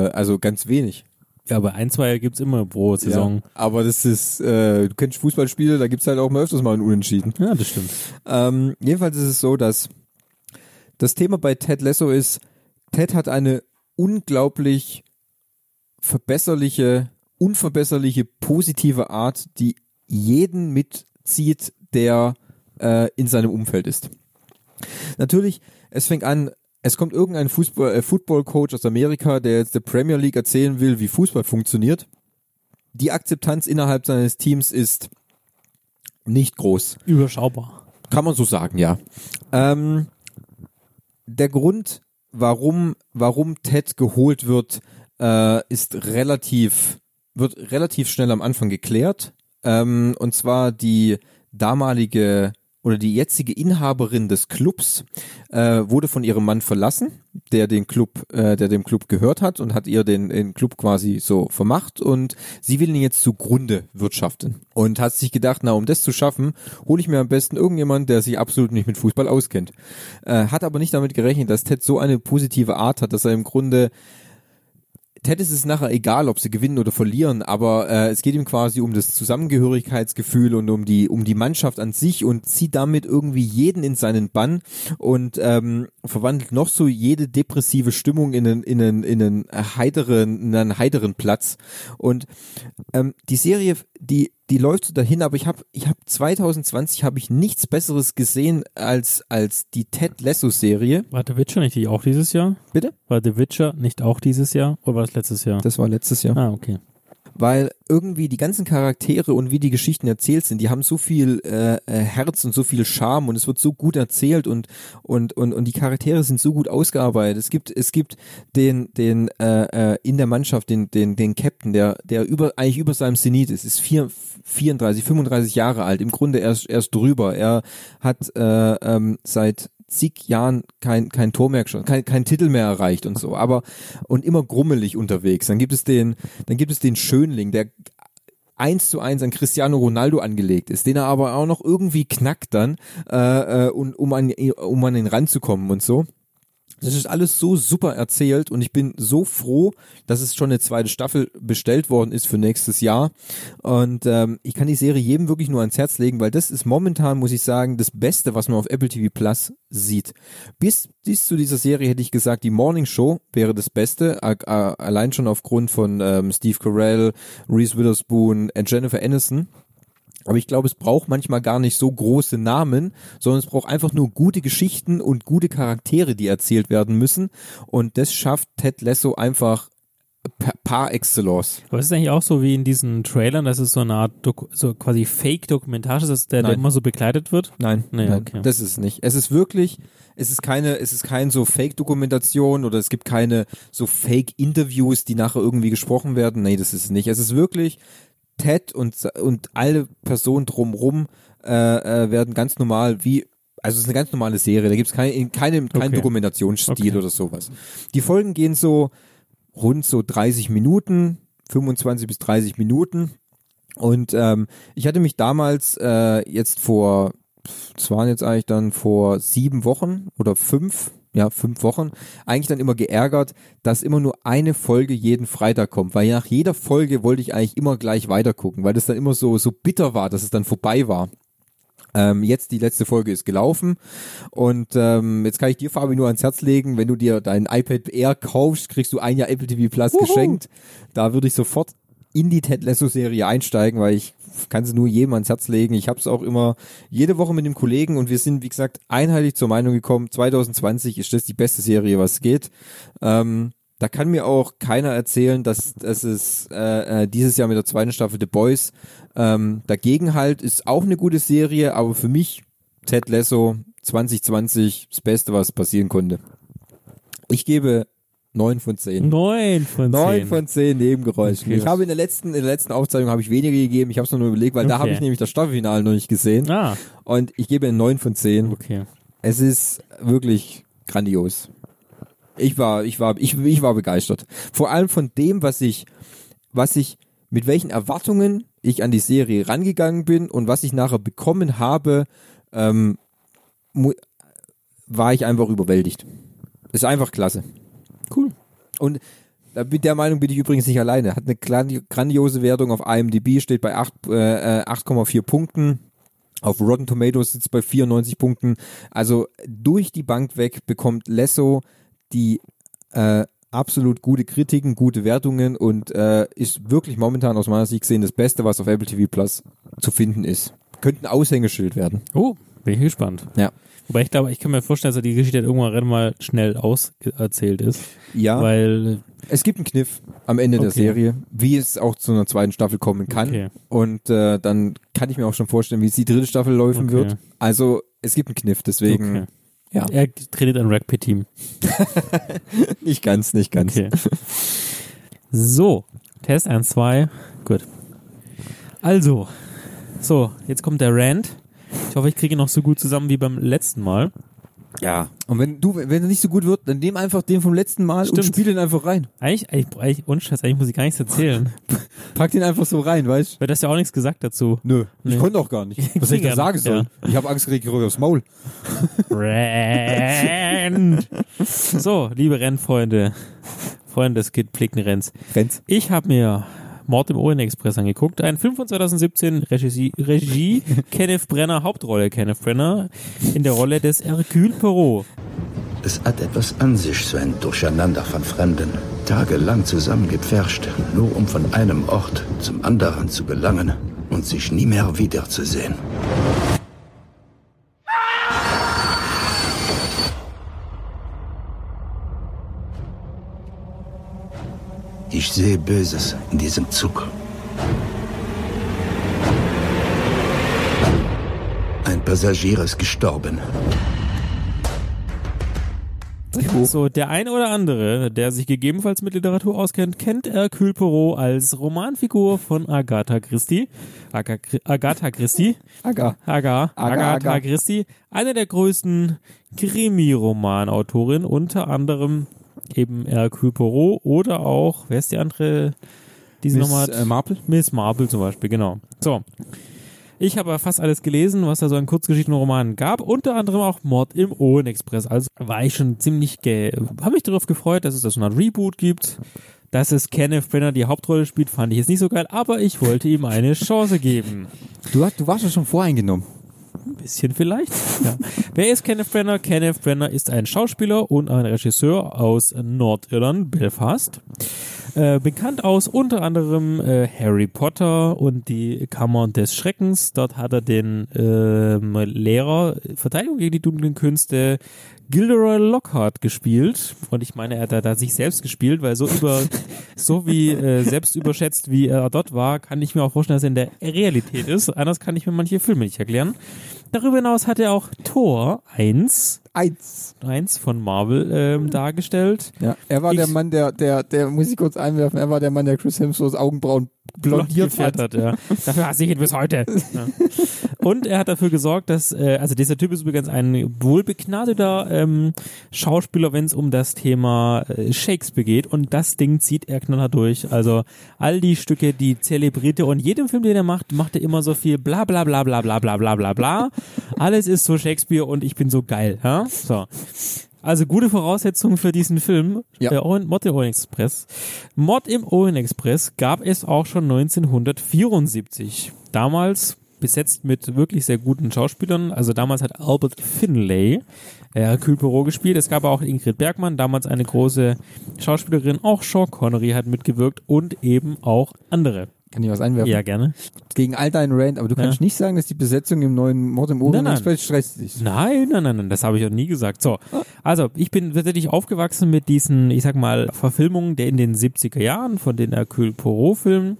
äh, also ganz wenig. Ja, aber ein, zwei gibt's immer pro Saison. Ja, aber das ist, äh, du kennst Fußballspiele, da gibt's halt auch mal öfters mal ein Unentschieden. Ja, das stimmt. Ähm, jedenfalls ist es so, dass das Thema bei Ted Lasso ist, Ted hat eine unglaublich verbesserliche, unverbesserliche, positive Art, die jeden mitzieht, der äh, in seinem Umfeld ist. Natürlich, es fängt an, es kommt irgendein Fußball, äh, Football-Coach aus Amerika, der jetzt der Premier League erzählen will, wie Fußball funktioniert. Die Akzeptanz innerhalb seines Teams ist nicht groß. Überschaubar. Kann man so sagen, ja. Ähm, der Grund, warum, warum Ted geholt wird, äh, ist relativ, wird relativ schnell am Anfang geklärt. Ähm, und zwar die damalige oder die jetzige Inhaberin des Clubs äh, wurde von ihrem Mann verlassen, der den Club, äh, der dem Club gehört hat und hat ihr den, den Club quasi so vermacht und sie will ihn jetzt zugrunde wirtschaften und hat sich gedacht, na um das zu schaffen, hole ich mir am besten irgendjemand, der sich absolut nicht mit Fußball auskennt. Äh, hat aber nicht damit gerechnet, dass Ted so eine positive Art hat, dass er im Grunde Ted ist nachher egal, ob sie gewinnen oder verlieren, aber äh, es geht ihm quasi um das Zusammengehörigkeitsgefühl und um die um die Mannschaft an sich und zieht damit irgendwie jeden in seinen Bann und ähm, verwandelt noch so jede depressive Stimmung in einen in einen in einen heiteren in einen heiteren Platz. Und ähm, die Serie die die läuft so dahin, aber ich habe ich hab 2020 habe ich nichts besseres gesehen als als die Ted Lasso Serie. War The Witcher nicht auch dieses Jahr? Bitte? War The Witcher nicht auch dieses Jahr oder war es letztes Jahr? Das war letztes Jahr. Ah, okay. Weil irgendwie die ganzen Charaktere und wie die Geschichten erzählt sind, die haben so viel äh, äh, Herz und so viel Charme und es wird so gut erzählt und und und und die Charaktere sind so gut ausgearbeitet. Es gibt es gibt den den äh, äh, in der Mannschaft den den den Captain, der der über eigentlich über seinem Zenit ist, ist vier, 34, 35 Jahre alt. Im Grunde erst erst drüber. Er hat äh, ähm, seit zig Jahren kein, kein Tor mehr schon, kein, kein Titel mehr erreicht und so, aber und immer grummelig unterwegs. Dann gibt es den, dann gibt es den Schönling, der eins zu eins an Cristiano Ronaldo angelegt ist, den er aber auch noch irgendwie knackt dann, äh, äh, und, um an, um an den ranzukommen und so. Das ist alles so super erzählt und ich bin so froh, dass es schon eine zweite Staffel bestellt worden ist für nächstes Jahr. Und ähm, ich kann die Serie jedem wirklich nur ans Herz legen, weil das ist momentan, muss ich sagen, das Beste, was man auf Apple TV Plus sieht. Bis, bis zu dieser Serie hätte ich gesagt, die Morning Show wäre das Beste, allein schon aufgrund von ähm, Steve Carell, Reese Witherspoon und Jennifer Aniston. Aber ich glaube, es braucht manchmal gar nicht so große Namen, sondern es braucht einfach nur gute Geschichten und gute Charaktere, die erzählt werden müssen. Und das schafft Ted Lasso einfach par, excellence. Aber es ist eigentlich auch so wie in diesen Trailern, dass es so eine Art Doku so quasi Fake-Dokumentage ist, dass der, der immer so begleitet wird? Nein, Nee, nein, okay. das ist es nicht. Es ist wirklich, es ist keine, es ist kein so Fake-Dokumentation oder es gibt keine so Fake-Interviews, die nachher irgendwie gesprochen werden. Nee, das ist es nicht. Es ist wirklich Ted und, und alle Personen drumrum äh, äh, werden ganz normal wie also es ist eine ganz normale Serie, da gibt es keine, keine, keinen Okay. Dokumentationsstil Okay. oder sowas. Die Folgen gehen so rund so 30 Minuten, 25 bis 30 Minuten. Und ähm, ich hatte mich damals äh, jetzt vor, das waren jetzt eigentlich dann vor sieben Wochen oder fünf, ja, fünf Wochen, eigentlich dann immer geärgert, dass immer nur eine Folge jeden Freitag kommt, weil nach jeder Folge wollte ich eigentlich immer gleich weitergucken, weil das dann immer so, so bitter war, dass es dann vorbei war. Ähm, jetzt die letzte Folge ist gelaufen und ähm, jetzt kann ich dir, Fabi, nur ans Herz legen, wenn du dir dein iPad Air kaufst, kriegst du ein Jahr Apple TV Plus geschenkt. Da würde ich sofort in die Ted Lasso Serie einsteigen, weil ich kann sie nur jedem ans Herz legen. Ich habe es auch immer jede Woche mit dem Kollegen und wir sind, wie gesagt, einheitlich zur Meinung gekommen, 2020 ist das die beste Serie, was geht. Ähm, da kann mir auch keiner erzählen, dass, dass es äh, äh, dieses Jahr mit der zweiten Staffel The Boys ähm, dagegen halt ist auch eine gute Serie, aber für mich Ted Lasso 2020 das Beste, was passieren konnte. Ich gebe neun von zehn. Neun von Neun zehn. von zehn Nebengeräuschen. Okay. Ich habe in der letzten, in der letzten Aufzeichnung habe ich weniger gegeben. Ich habe es nur überlegt, weil da Okay. habe ich nämlich das Staffelfinale noch nicht gesehen. Ah. Und ich gebe neun von zehn. Okay. Es ist wirklich grandios. Ich war, ich war, ich, ich war begeistert. Vor allem von dem, was ich, was ich, mit welchen Erwartungen ich an die Serie rangegangen bin und was ich nachher bekommen habe, ähm, war ich einfach überwältigt. Ist einfach klasse. Cool. Und da bin der Meinung bin ich übrigens nicht alleine. Hat eine grandi- grandiose Wertung auf IMDb, steht bei acht, äh, äh, 8,4 Punkten. Auf Rotten Tomatoes sitzt bei 94 Punkten. Also durch die Bank weg bekommt Lesso die äh, absolut gute Kritiken, gute Wertungen und äh, ist wirklich momentan aus meiner Sicht gesehen das Beste, was auf Apple TV Plus zu finden ist. Könnte ein Aushängeschild werden. Oh, bin ich gespannt. Ja. Wobei ich glaube, ich kann mir vorstellen, dass die Geschichte irgendwann mal schnell auserzählt ist. Ja. Weil Es gibt einen Kniff am Ende der Okay. Serie, wie es auch zu einer zweiten Staffel kommen kann. Okay. Und äh, dann kann ich mir auch schon vorstellen, wie es die dritte Staffel laufen Okay. wird. Also es gibt einen Kniff, deswegen ja. er trainiert ein Rugby-Team. nicht ganz, nicht ganz. Okay. So, Test 1, 2. Gut. Also, so, jetzt kommt der Rant. Ich hoffe, ich kriege ihn noch so gut zusammen wie beim letzten Mal. Ja. Und wenn du, wenn er nicht so gut wird, dann nimm einfach den vom letzten Mal und Stimmt. spiel den einfach rein. Eigentlich, eigentlich, eigentlich Scheiß, eigentlich muss ich gar nichts erzählen. Pack den einfach so rein, weißt Weil du hast ja auch nichts gesagt dazu. Nö, ich Nee. konnte auch gar nicht. Was soll ich da Ja. sagen sollen? Ich habe Angst gekriegt, ich aufs Maul. Rent. So, liebe Rennfreunde, Freunde des gepflegten Renns. Renns. Ich habe mir Mord im Orient Express angeguckt. Ein Film von 2017, Regie, Regie Kenneth Brenner, Hauptrolle Kenneth Brenner in der Rolle des Hercule Poirot. Es hat etwas an sich, so ein Durcheinander von Fremden. Tagelang zusammengepfercht, nur um von einem Ort zum anderen zu gelangen. und sich nie mehr wiederzusehen. Ich sehe Böses in diesem Zug. Ein Passagier ist gestorben. So, der ein oder andere, der sich gegebenenfalls mit Literatur auskennt, kennt Hercule Poirot als Romanfigur von Agatha Christie. Aga, Agatha Christie. Aga. Aga. Aga, Agatha Aga. Christie. Eine der größten Krimi-Romanautorinnen, unter anderem eben Hercule Poirot oder auch, wer ist die andere, die sie Miss, nochmal hat? äh, Marple? Miss Marple zum Beispiel, genau. So. Ich habe fast alles gelesen, was da so an Kurzgeschichten und Romanen gab, unter anderem auch Mord im Owen Express. Also war ich schon ziemlich, ge habe mich darauf gefreut, dass es da so eine Reboot gibt. Dass es Kenneth Brenner die Hauptrolle spielt, fand ich jetzt nicht so geil, aber ich wollte ihm eine Chance geben. Du, hast- du warst ja schon voreingenommen. Bisschen vielleicht. Ja. Wer ist Kenneth Brenner? Kenneth Brenner ist ein Schauspieler und ein Regisseur aus Nordirland, Belfast. Äh, bekannt aus unter anderem äh, Harry Potter und die Kammer des Schreckens. Dort hat er den ähm, Lehrer Verteidigung gegen die dunklen Künste Gilderoy Lockhart gespielt. Und ich meine, er hat da, da sich selbst gespielt, weil so über, so wie äh, selbst überschätzt, wie er dort war, kann ich mir auch vorstellen, dass er in der Realität ist. Anders kann ich mir manche Filme nicht erklären. Darüber hinaus hat er auch Thor 1, 1, 1 von Marvel ähm, dargestellt. Ja, er war Ich- der Mann, der, der, der, muss ich kurz einwerfen, er war der Mann, der Chris Hemsworths Augenbrauen blondiert gefärbt hat. hat. Ja. Dafür hasse ich ihn bis heute. Ja. Und er hat dafür gesorgt, dass, äh, also dieser Typ ist übrigens ein wohlbegnadeter ähm, Schauspieler, wenn es um das Thema äh, Shakespeare geht. Und das Ding zieht er knaller durch. Also all die Stücke, die zelebrierte und jedem Film, den er macht, macht er immer so viel bla bla bla bla bla bla bla bla bla. Alles ist so Shakespeare und ich bin so geil. Ja? So. Also gute Voraussetzungen für diesen Film. Ja. Der Owen, Mord im Orient Express. Mord im Orient Express gab es auch schon 1974. Damals besetzt mit wirklich sehr guten Schauspielern. Also damals hat Albert Finlay äh, Hercule Poirot gespielt. Es gab auch Ingrid Bergmann, damals eine große Schauspielerin. Auch Sean Connery hat mitgewirkt und eben auch andere. Kann ich was einwerfen? Ja, gerne. Gegen all deinen Rant, aber du kannst Ja. nicht sagen, dass die Besetzung im neuen Mord im Orient. Express stresst dich. Nein, nein, nein, nein, das habe ich auch nie gesagt. So, also ich bin tatsächlich aufgewachsen mit diesen, ich sag mal, Verfilmungen der in den 70er Jahren von den Hercule Poirot-Filmen.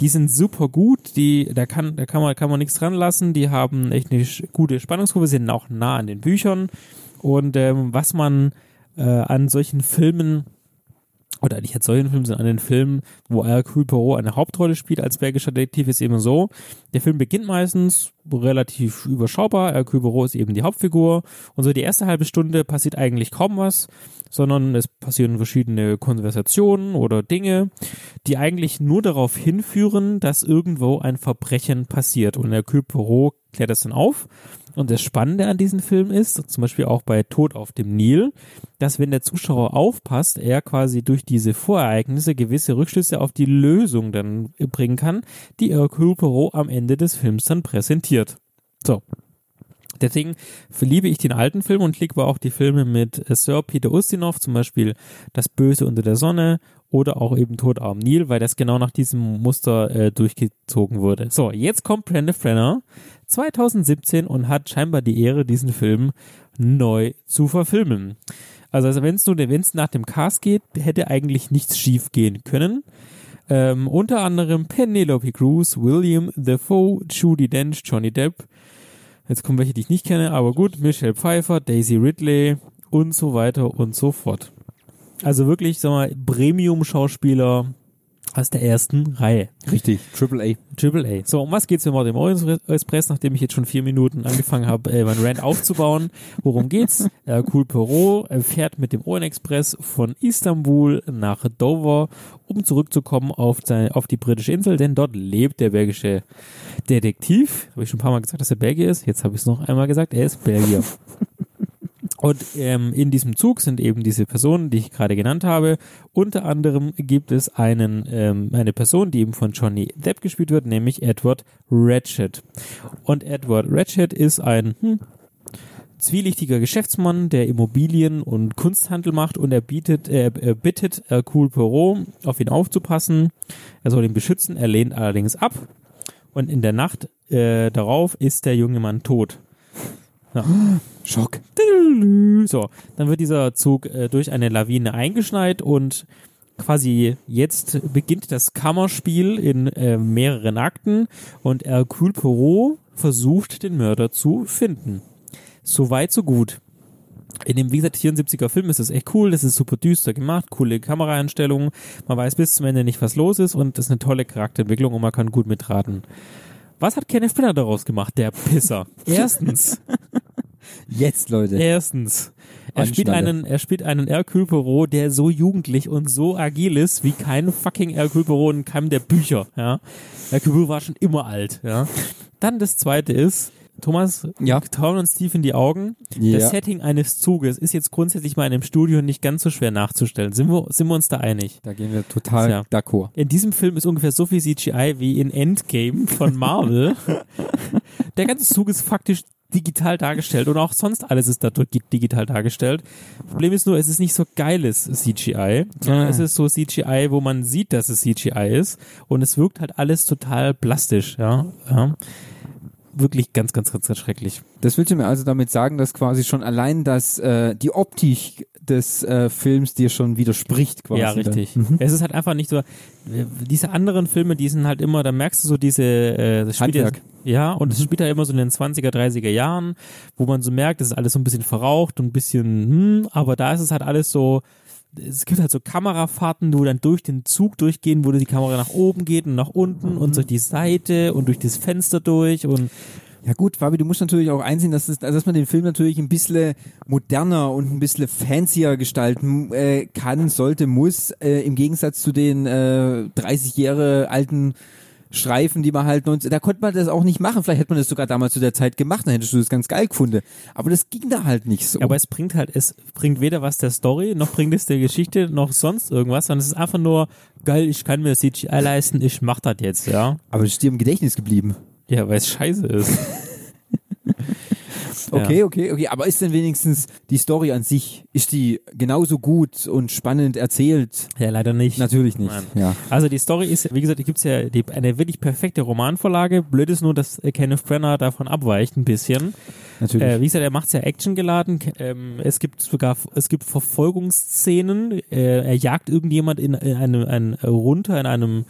Die sind super gut, die, da kann, da kann man, kann man nichts dran lassen. Die haben echt eine gute Spannungskurve, sind auch nah an den Büchern. Und ähm, was man äh, an solchen Filmen oder nicht an solchen Filmen, sondern an den Filmen, wo Hercule Poirot eine Hauptrolle spielt als belgischer Detektiv, ist eben so. Der Film beginnt meistens relativ überschaubar. Hercule Poirot ist eben die Hauptfigur. Und so die erste halbe Stunde passiert eigentlich kaum was, sondern es passieren verschiedene Konversationen oder Dinge, die eigentlich nur darauf hinführen, dass irgendwo ein Verbrechen passiert. Und Hercule Poirot klärt das dann auf. Und das Spannende an diesem Film ist, zum Beispiel auch bei Tod auf dem Nil, dass wenn der Zuschauer aufpasst, er quasi durch diese Vorereignisse gewisse Rückschlüsse auf die Lösung dann bringen kann, die Hercule Poirot am Ende des Films dann präsentiert. So. Deswegen verliebe ich den alten Film und liebe auch die Filme mit äh, Sir Peter Ustinov, zum Beispiel Das Böse unter der Sonne oder auch eben Tod am Nil, weil das genau nach diesem Muster äh, durchgezogen wurde. So, jetzt kommt Brandon Frenner 2017 und hat scheinbar die Ehre, diesen Film neu zu verfilmen. Also, also wenn es nach dem Cast geht, hätte eigentlich nichts schief gehen können. Ähm, unter anderem Penelope Cruz, William Defoe, Judy Dench, Johnny Depp. Jetzt kommen welche, die ich nicht kenne, aber gut, Michelle Pfeiffer, Daisy Ridley und so weiter und so fort. Also wirklich, sag mal, Premium-Schauspieler aus der ersten Reihe. Richtig, Triple A. Triple A. So, um was geht's im Orient Express, nachdem ich jetzt schon vier Minuten angefangen habe, äh, mein Rant aufzubauen? Worum geht's? Äh, cool Perot äh, fährt mit dem Orient Express von Istanbul nach Dover, um zurückzukommen auf, seine, auf die britische Insel, denn dort lebt der belgische Detektiv. Habe ich schon ein paar Mal gesagt, dass er Belgier ist. Jetzt habe ich es noch einmal gesagt, er ist Belgier. Und ähm, in diesem Zug sind eben diese Personen, die ich gerade genannt habe. Unter anderem gibt es einen, ähm, eine Person, die eben von Johnny Depp gespielt wird, nämlich Edward Ratchet. Und Edward Ratchet ist ein hm, zwielichtiger Geschäftsmann, der Immobilien und Kunsthandel macht und er bietet, äh, er bittet Hercule Poirot, auf ihn aufzupassen. Er soll ihn beschützen, er lehnt allerdings ab. Und in der Nacht äh, darauf ist der junge Mann tot. Ja. Schock. So, dann wird dieser Zug äh, durch eine Lawine eingeschneit und quasi jetzt beginnt das Kammerspiel in äh, mehreren Akten und Hercule Poirot versucht den Mörder zu finden. So weit, so gut. In dem, wie gesagt, 74er Film ist es echt cool, das ist super düster gemacht, coole Kameraeinstellungen, man weiß bis zum Ende nicht, was los ist und das ist eine tolle Charakterentwicklung und man kann gut mitraten. Was hat Kenneth Branagh daraus gemacht, der Pisser? Erstens, Jetzt, Leute. Erstens, er spielt einen, er spielt einen Hercule Poirot, der so jugendlich und so agil ist wie kein fucking Hercule Poirot in keinem der Bücher, ja. Hercule Poirot war schon immer alt, ja. Dann das zweite ist, Thomas, Ja. tauen uns tief in die Augen. Ja. Das Setting eines Zuges ist jetzt grundsätzlich mal in einem Studio nicht ganz so schwer nachzustellen. Sind wir, sind wir uns da einig? Da gehen wir total Ja. d'accord. In diesem Film ist ungefähr so viel CGI wie in Endgame von Marvel. Der ganze Zug ist faktisch digital dargestellt und auch sonst alles ist da digital dargestellt. Problem ist nur, es ist nicht so geiles CGI, sondern Ah. es ist so CGI, wo man sieht, dass es CGI ist und es wirkt halt alles total plastisch, ja. ja. Wirklich ganz, ganz, ganz, ganz schrecklich. Das willst du mir also damit sagen, dass quasi schon allein das, äh, die Optik des äh, Films dir schon widerspricht quasi. Ja, richtig. Mhm. Es ist halt einfach nicht so, diese anderen Filme, die sind halt immer, da merkst du so diese, äh, das spielt ja, Handwerk. ja, und Mhm. es spielt ja immer so in den 20er, 30er Jahren, wo man so merkt, das ist alles so ein bisschen verraucht und ein bisschen, hm, aber da ist es halt alles so, es gibt halt so Kamerafahrten, wo dann durch den Zug durchgehen, wo die Kamera nach oben geht und nach unten und durch die Seite und durch das Fenster durch und Ja gut, Fabi, du musst natürlich auch einsehen, dass, es, dass man den Film natürlich ein bisschen moderner und ein bisschen fancier gestalten äh, kann, sollte, muss, äh, im Gegensatz zu den äh, 30 Jahre alten Streifen, die man halt 19, da konnte man das auch nicht machen. Vielleicht hätte man das sogar damals zu der Zeit gemacht, dann hättest du das ganz geil gefunden. Aber das ging da halt nicht so. Ja, aber es bringt halt, es bringt weder was der Story, noch bringt es der Geschichte, noch sonst irgendwas, sondern es ist einfach nur, geil, ich kann mir CGI leisten, ich mach das jetzt, ja. aber es ist dir im Gedächtnis geblieben. Ja, weil es scheiße ist. Okay, okay, okay. Aber ist denn wenigstens die Story an sich, ist die genauso gut und spannend erzählt? Ja, leider nicht. Natürlich nicht. Nein. Ja. Also die Story ist, wie gesagt, gibt's ja die, eine wirklich perfekte Romanvorlage. Blöd ist nur, dass äh, Kenneth Branagh davon abweicht ein bisschen. Natürlich. Äh, wie gesagt, er macht's ja actiongeladen. Ähm, es gibt sogar, es gibt Verfolgungsszenen. Äh, er jagt irgendjemand in, in einem, ein, runter, in einem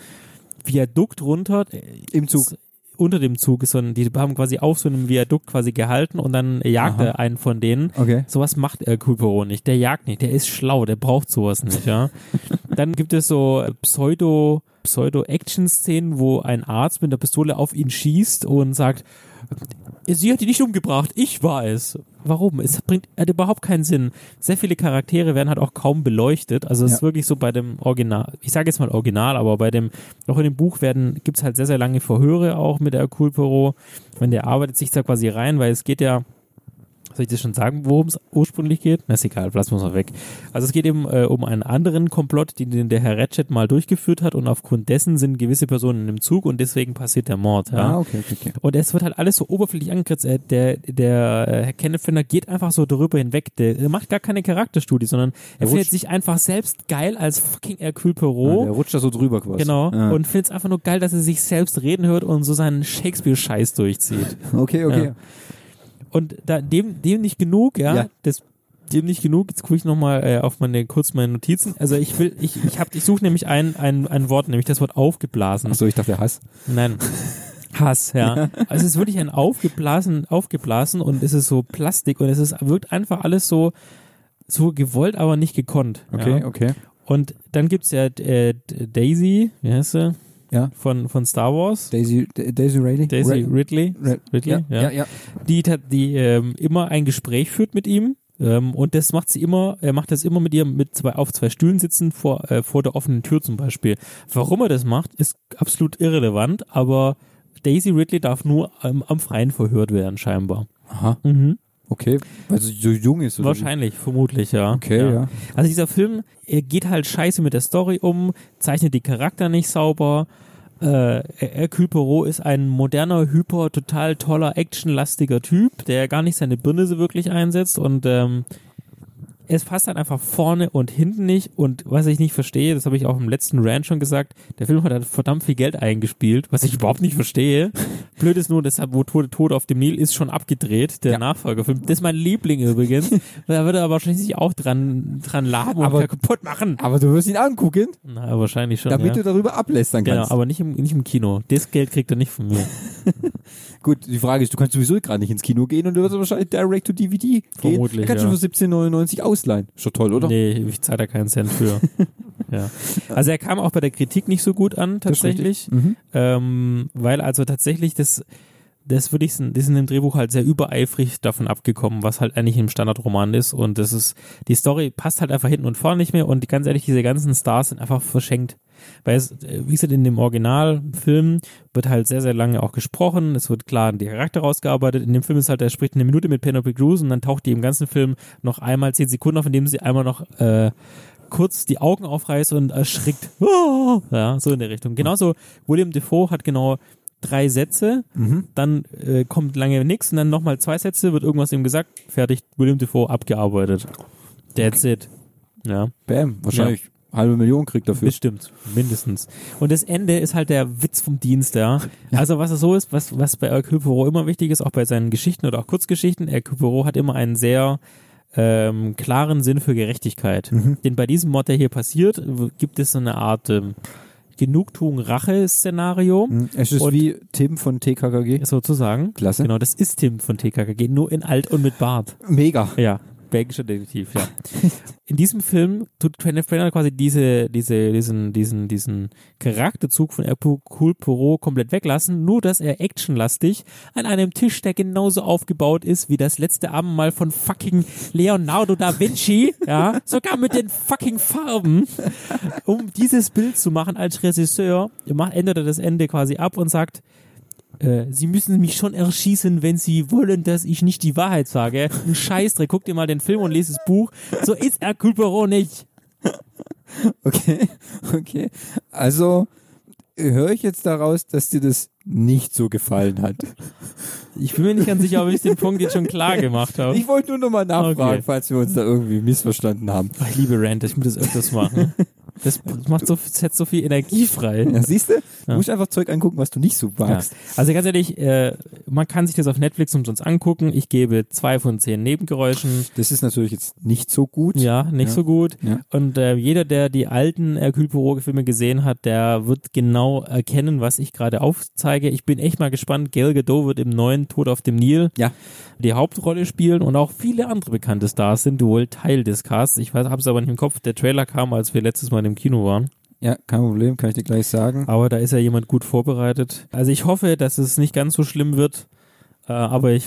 Viadukt runter. Im Zug. Unter dem Zug ist so ein, die haben quasi auf so einem Viadukt quasi gehalten und dann jagt Aha. er einen von denen. Okay. Sowas macht er Poirot nicht. Der jagt nicht. Der ist schlau. Der braucht sowas nicht, ja. Dann gibt es so Pseudo, Pseudo-Action-Szenen, wo ein Arzt mit der Pistole auf ihn schießt und sagt, sie hat ihn nicht umgebracht, ich war es. Warum? Es bringt hat überhaupt keinen Sinn. Sehr viele Charaktere werden halt auch kaum beleuchtet. Also es Ja. ist wirklich so bei dem Original, ich sage jetzt mal Original, aber bei dem, auch in dem Buch werden, gibt's halt sehr, sehr lange Verhöre auch mit der Poirot. Wenn der arbeitet sich da quasi rein, weil es geht ja soll ich das schon sagen, worum es ursprünglich geht? Na, ist egal, lassen wir es mal weg. Also es geht eben äh, um einen anderen Komplott, den, den der Herr Ratchet mal durchgeführt hat und aufgrund dessen sind gewisse Personen im Zug und deswegen passiert der Mord. Ja? Ah, okay, okay, okay. Und es wird halt alles so oberflächlich angekritzt. Äh, Der, der äh, Herr Kenneth Finder geht einfach so darüber hinweg. Der, der macht gar keine Charakterstudie, sondern er Der findet sich einfach selbst geil als fucking Hercule Ja, Poirot. der rutscht da so drüber quasi. Genau. Ja. Und findet es einfach nur geil, dass er sich selbst reden hört und so seinen Shakespeare-Scheiß durchzieht. Okay, okay. Ja. Und da, dem, dem nicht genug, ja, Ja. das dem nicht genug, jetzt gucke ich nochmal äh, auf meine, kurz meine Notizen. Also ich will, ich, ich hab, ich suche nämlich ein, ein, ein Wort, nämlich das Wort aufgeblasen. Achso, ich dachte Hass. Nein. Hass, ja. Also es ist wirklich ein aufgeblasen, aufgeblasen und es ist so Plastik und es ist, wirkt einfach alles so, so gewollt, aber nicht gekonnt. Okay, ja. okay. Und dann gibt's ja äh, Daisy, wie heißt sie? Ja. Von, von Star Wars. Daisy, Daisy Ridley? Daisy Ridley. Ridley, ja, ja. ja. Die, die ähm, immer ein Gespräch führt mit ihm. Ähm, und das macht sie immer, er macht das immer mit ihr mit zwei, auf zwei Stühlen sitzen vor, äh, vor der offenen Tür zum Beispiel. Warum er das macht, ist absolut irrelevant, aber Daisy Ridley darf nur am, am Freien verhört werden, scheinbar. Aha. Mhm. Okay, weil sie so jung ist. Oder Wahrscheinlich, vermutlich, ja. Okay, ja. Also dieser Film, er geht halt scheiße mit der Story um, zeichnet die Charakter nicht sauber. Äh, Hercule Poirot ist ein moderner, hyper, total toller, actionlastiger Typ, der gar nicht seine Birne so wirklich einsetzt und ähm, es passt dann einfach vorne und hinten nicht. Und was ich nicht verstehe, das habe ich auch im letzten Rant schon gesagt, der Film hat halt verdammt viel Geld eingespielt, was ich überhaupt nicht verstehe. Blöd ist nur, deshalb, wo Tod, Tod auf dem Nil ist schon abgedreht, der Nachfolgerfilm. Das ist mein Liebling übrigens. da würde er wahrscheinlich sich auch dran, dran laben Aber- und kaputt machen. Aber du wirst ihn angucken, Na, wahrscheinlich schon. damit ja. du darüber ablästern Genau, kannst. aber nicht im, nicht im Kino. Das Geld kriegt er nicht von mir. Gut, die Frage ist, du kannst sowieso gerade nicht ins Kino gehen und du wirst wahrscheinlich direct to DVD gehen. Vermutlich, Kannst du ja. für 17,99 ausleihen. Doch toll, oder? Nee, ich zahle da keinen Cent für. ja. Also er kam auch bei der Kritik nicht so gut an, tatsächlich. Mhm. Ähm, weil also tatsächlich das, das würde ich, das ist in dem Drehbuch halt sehr übereifrig davon abgekommen, was halt eigentlich im Standardroman ist. Und das ist, die Story passt halt einfach hinten und vorne nicht mehr. Und ganz ehrlich, diese ganzen Stars sind einfach verschenkt. Weil es, äh, wie gesagt, in dem Originalfilm wird halt sehr, sehr lange auch gesprochen. Es wird klar die Charakter rausgearbeitet. In dem Film ist halt, er spricht eine Minute mit Penelope Cruz und dann taucht die im ganzen Film noch einmal zehn Sekunden auf, indem sie einmal noch äh, kurz die Augen aufreißt und erschrickt. Ja, so in der Richtung. Genauso, William Defoe hat genau drei Sätze, Mhm. dann äh, kommt lange nichts und dann nochmal zwei Sätze, wird irgendwas ihm gesagt, fertig, William Defoe abgearbeitet. That's it. Ja. Bam, wahrscheinlich halbe Million kriegt dafür. Bestimmt, mindestens. Und das Ende ist halt der Witz vom Dienst, ja. Also was es so ist, was, was bei Hercule Poirot immer wichtig ist, auch bei seinen Geschichten oder auch Kurzgeschichten, Hercule Poirot hat immer einen sehr ähm, klaren Sinn für Gerechtigkeit. Mhm. Denn bei diesem Mord, der hier passiert, gibt es so eine Art ähm, Genugtuung-Rache-Szenario. Es ist Und- wie Tim von TKKG. Sozusagen. Klasse. Genau, das ist Tim von TKKG, nur in alt und mit Bart. Mega. Ja, belgischer Detektiv, ja. In diesem Film tut Kenneth Branagh quasi diese, diese, diesen, diesen, diesen Charakterzug von Hercule Poirot komplett weglassen, nur dass er actionlastig an einem Tisch, der genauso aufgebaut ist wie das letzte Abendmahl von fucking Leonardo da Vinci, ja, sogar mit den fucking Farben, um dieses Bild zu machen als Regisseur, ändert er das Ende quasi ab und sagt, äh, Sie müssen mich schon erschießen, wenn Sie wollen, dass ich nicht die Wahrheit sage. Ein Scheißdreck, guck dir mal den Film und lese das Buch. So ist Hercule Poirot nicht. Okay, okay. Also höre ich jetzt daraus, dass dir das nicht so gefallen hat. Ich bin mir nicht ganz sicher, ob ich den Punkt jetzt schon klar gemacht habe. Ich wollte nur nochmal nachfragen, Okay. falls wir uns da irgendwie missverstanden haben. Ach, ich liebe Rant, ich muss das öfters machen. Das, macht so, setzt so viel Energie frei. Ja, siehst du? Du musst einfach Zeug angucken, was du nicht so magst. Also ganz ehrlich, äh, man kann sich das auf Netflix umsonst angucken. Ich gebe zwei von zehn Nebengeräuschen. Das ist natürlich jetzt nicht so gut. Ja, nicht Ja. so gut. Ja. Und äh, jeder, der die alten Hercule Poirot-Filme gesehen hat, der wird genau erkennen, was ich gerade aufzeige. Ich bin echt mal gespannt. Gal Gadot wird im neuen Tod auf dem Nil Ja. die Hauptrolle spielen und auch viele andere bekannte Stars sind wohl Teil des Casts. Ich habe es aber nicht im Kopf. Der Trailer kam, als wir letztes Mal im Kino waren. Ja, kein Problem, kann ich dir gleich sagen. Aber da ist ja jemand gut vorbereitet. Also ich hoffe, dass es nicht ganz so schlimm wird. Äh, aber ich,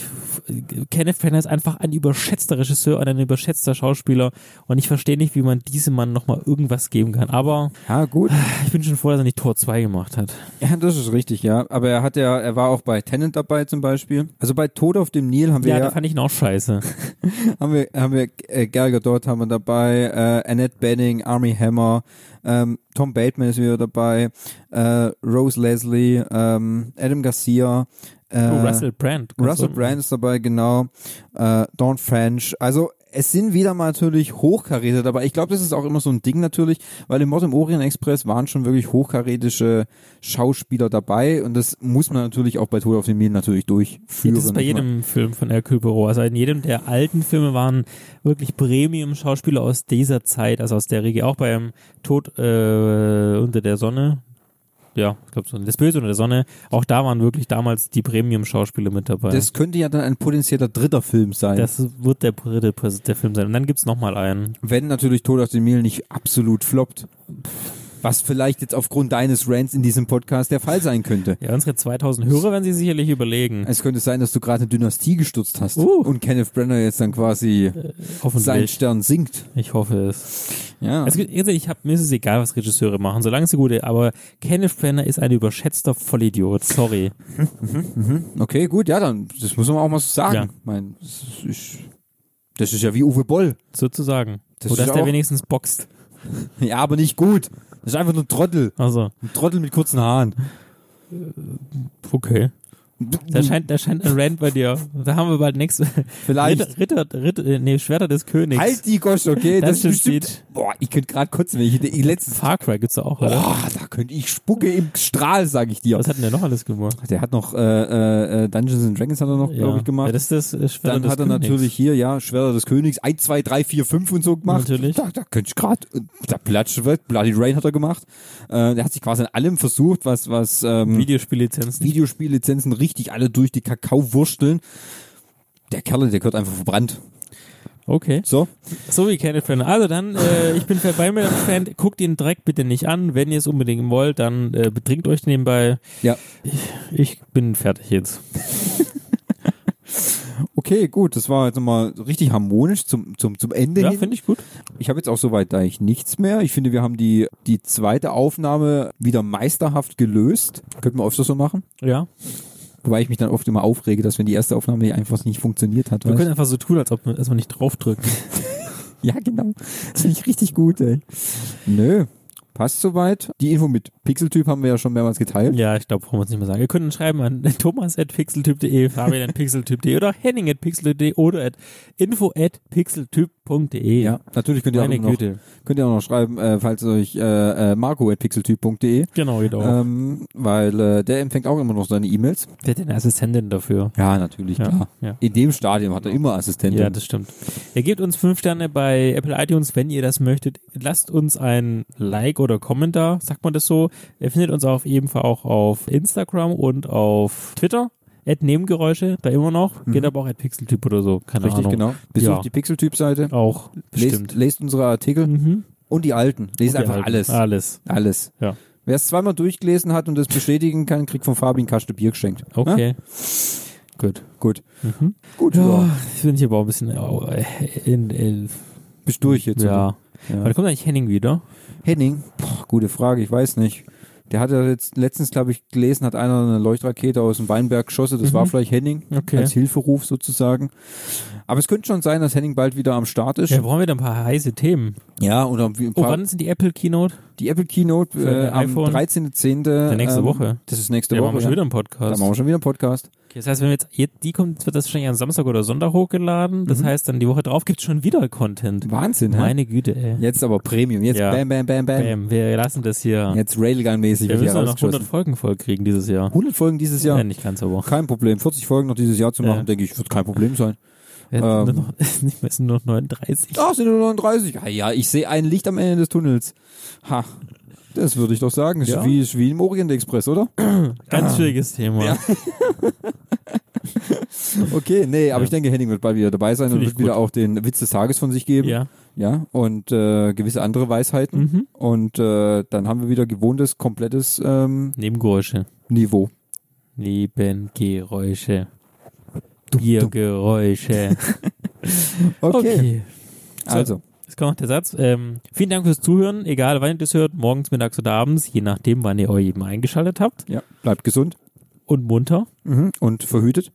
Kenneth Branagh ist einfach ein überschätzter Regisseur und ein überschätzter Schauspieler und ich verstehe nicht, wie man diesem Mann nochmal irgendwas geben kann. Aber Ja, gut. ich bin schon froh, dass er nicht Tor 2 gemacht hat. Ja, das ist richtig, ja. Aber er hat ja, er war auch bei Tenant dabei zum Beispiel. Also bei Tod auf dem Nil haben wir Ja, ja, da fand ich ihn auch scheiße. haben wir, haben wir äh, Gal Gadot haben wir dabei, äh, Annette Benning, Army Hammer, ähm, Tom Bateman ist wieder dabei, äh, Rose Leslie, ähm, Adam Garcia, äh, Oh, Russell Brand. Russell Brand ist dabei, genau, äh, Dawn French. Also es sind wieder mal natürlich hochkaräter dabei. Ich glaube, das ist auch immer so ein Ding natürlich, weil im Mord im Orient Express waren schon wirklich hochkarätische Schauspieler dabei und das muss man natürlich auch bei Tod auf dem Nil natürlich durchführen. Das ist bei jedem Film von Hercule Poirot. Also in jedem der alten Filme waren wirklich Premium-Schauspieler aus dieser Zeit, also aus der Riege. Auch beim Tod äh, unter der Sonne. Ja, ich glaube so. Das Böse unter der Sonne. Auch da waren wirklich damals die Premium-Schauspieler mit dabei. Das könnte ja dann ein potenzieller dritter Film sein. Das wird der dritte der Film sein. Und dann gibt's noch mal einen. wenn natürlich Tod auf dem Nil nicht absolut floppt. Was vielleicht jetzt aufgrund deines Rants in diesem Podcast der Fall sein könnte. Ja, unsere 2000 Hörer werden sich sicherlich überlegen. Es könnte sein, dass du gerade eine Dynastie gestürzt hast Uh. und Kenneth Brenner jetzt dann quasi Hoffentlich. sein Stern sinkt. Ich hoffe es. Ja. Also ich hab, mir ist es egal, was Regisseure machen, solange sie gute, aber Kenneth Branagh ist ein überschätzter Vollidiot, sorry. Mhm. Okay, gut, ja, dann, das muss man auch mal so sagen. Ja. Ich mein, das ist, das ist ja wie Uwe Boll. Sozusagen. Das Oder dass der wenigstens boxt. Ja, aber nicht gut. Das ist einfach nur ein Trottel. Also, Ein Trottel mit kurzen Haaren. okay. Da scheint, da scheint ein Rand bei dir. Da haben wir bald nächste. Vielleicht. Ritter, Ritter, Ritter, äh, nee, Schwerter des Königs. Halt die Gosch, okay? Das, Das, ist steht. bestimmt. Boah, ich könnte gerade kotzen, wenn ich die letzten. Far Cry gibt's da auch, oder? Boah, da könnte ich spucke im Strahl, sag ich dir. Was hat denn der noch alles gemacht? Der hat noch äh, äh, Dungeons and Dragons hat er noch, Ja. glaube ich, gemacht. Ja, das ist das äh, Schwerter Dann des hat er Königs. natürlich hier, ja, Schwerter des Königs, 1, 2, 3, 4, 5 und so gemacht. Natürlich. Da, da könnte ich gerade, da Platsch Bloody Rain hat er gemacht. Äh, der hat sich quasi an allem versucht, was, was ähm, Videospiellizenzen. Videospiellizenzen richtig alle durch die Kakao wursteln. Der Kerl, der gehört einfach verbrannt. Okay. So. So wie Kenneth Fan. Also dann, äh, ich bin bei mir Fan. Guckt den Dreck bitte nicht an. Wenn ihr es unbedingt wollt, dann äh, betrinkt euch nebenbei. Ja. Ich, ich bin fertig jetzt. Okay, gut, das war jetzt nochmal richtig harmonisch zum, zum, zum Ende Ja, finde ich gut. Ich habe jetzt auch soweit eigentlich nichts mehr. Ich finde, wir haben die, die zweite Aufnahme wieder meisterhaft gelöst. Könnten wir öfter so machen. Ja. Wobei ich mich dann oft immer aufrege, dass wenn die erste Aufnahme einfach nicht funktioniert hat. Wir können einfach so tun, als ob wir erstmal nicht draufdrücken. Ja, genau. Das finde ich richtig gut, ey. Nö. Passt soweit. Die Info mit Pixeltyp haben wir ja schon mehrmals geteilt. Ja, ich glaube, brauchen wir uns nicht mehr sagen. Ihr könnt uns schreiben an thomas.pixeltyp.de, fabian.pixeltyp.de oder henning.pixeltyp.de oder at info.pixeltyp.de. Ja, natürlich könnt ihr, auch noch, Güte. könnt ihr auch noch schreiben, äh, falls euch äh, äh, marco.pixeltyp.de. Genau, geht auch. Ähm, weil äh, der empfängt auch immer noch seine E-Mails. Wer hat denn eine Assistentin dafür? Ja, natürlich, Ja, klar. ja. In dem Stadium hat er immer Assistenten. Ja, das stimmt. Ihr gebt uns fünf Sterne bei Apple iTunes, wenn ihr das möchtet. Lasst uns ein Like oder Kommentar, sagt man das so. Ihr findet uns auf jeden Fall auch auf Instagram und auf Twitter. At Nebengeräusche, da immer noch. Geht aber auch at Pixeltyp oder so. Keine Richtig, Ahnung. genau. Besucht Ja. die Pixeltyp-Seite. Auch Lest, lest unsere Artikel Mhm. und die alten. Lest die einfach alten. alles. Alles. Alles. Ja. Wer es zweimal durchgelesen hat und das bestätigen kann, kriegt von Fabi ein Kaste Bier geschenkt. Okay. Ja? Gut. Gut. Mhm. Gut, Ja, ja. ich bin hier aber auch ein bisschen äh, in, in, Bist durch jetzt? Ja. oder? Ja. Wann kommt eigentlich Henning wieder? Henning? Boah, gute Frage, ich weiß nicht. Der hat ja jetzt letztens, glaube ich, gelesen, hat einer eine Leuchtrakete aus dem Weinberg geschossen. Das Mhm. war vielleicht Henning Okay. als Hilferuf sozusagen. Aber es könnte schon sein, dass Henning bald wieder am Start ist. Ja, brauchen wir da ein paar heiße Themen. Ja, oder ein Oh, paar, wann sind die Apple Keynote? Die Apple Keynote äh, am iPhone? 13.10. Ja, nächste ähm, Woche. Das ist nächste Ja, Woche. machen wir schon wieder einen Podcast. Da machen wir schon wieder einen Podcast. Okay, das heißt, wenn wir jetzt, jetzt die kommt, wird das wahrscheinlich am Samstag oder Sonntag hochgeladen. Das Mhm. heißt, dann die Woche drauf gibt's schon wieder Content. Wahnsinn, hä? Meine Güte, ey. Jetzt aber Premium. Jetzt Ja. bam, bam, bam, bam. Bam, wir lassen das hier. Jetzt Railgun-mäßig wir müssen noch 100 rausgeschossen. Folgen voll kriegen dieses Jahr. 100 Folgen dieses Jahr? Ja, nicht ganz, aber. Kein Problem. 40 Folgen noch dieses Jahr zu machen, Ja. denke ich, wird kein Problem sein. Ja, Ähm. nur noch, es sind nur noch 39. Ach, sind nur 39. Ja, ja, ich sehe ein Licht am Ende des Tunnels. Ha, das würde ich doch sagen. Ist Ja. wie, ist wie im Orient Express, oder? Ganz schwieriges Thema. Ja. okay, nee, aber Ja. ich denke, Henning wird bald wieder dabei sein und Finde ich wird wieder auch den Witz des Tages von sich geben. Ja. Ja, und äh, gewisse andere Weisheiten. Mhm. Und äh, dann haben wir wieder gewohntes, komplettes ähm, Nebengeräusche. Niveau. Nebengeräusche. Biergeräusche. Okay. So, Also. Jetzt kommt noch der Satz. Ähm, vielen Dank fürs Zuhören, egal wann ihr das hört, morgens, mittags oder abends, je nachdem, wann ihr euch eben eingeschaltet habt. Ja, bleibt gesund Und munter. mhm. und verhütet.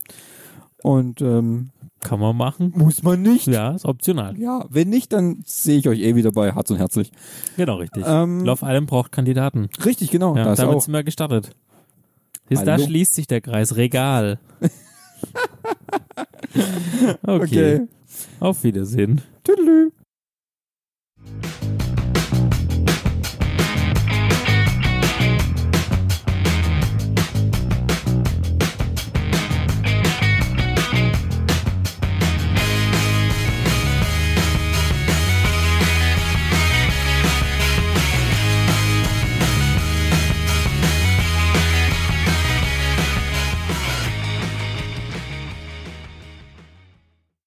Und ähm, Kann man machen. muss man nicht. Ja, ist optional. Ja, wenn nicht, dann sehe ich euch eh wieder bei Harz und Herzlich. Genau, richtig. Ähm, Lauf allem braucht Kandidaten. Richtig, genau. Ja, das damit auch. sind wir gestartet. Siehst, da schließt sich der Kreis. Regal. okay. Okay. Auf Wiedersehen. Tüdelü.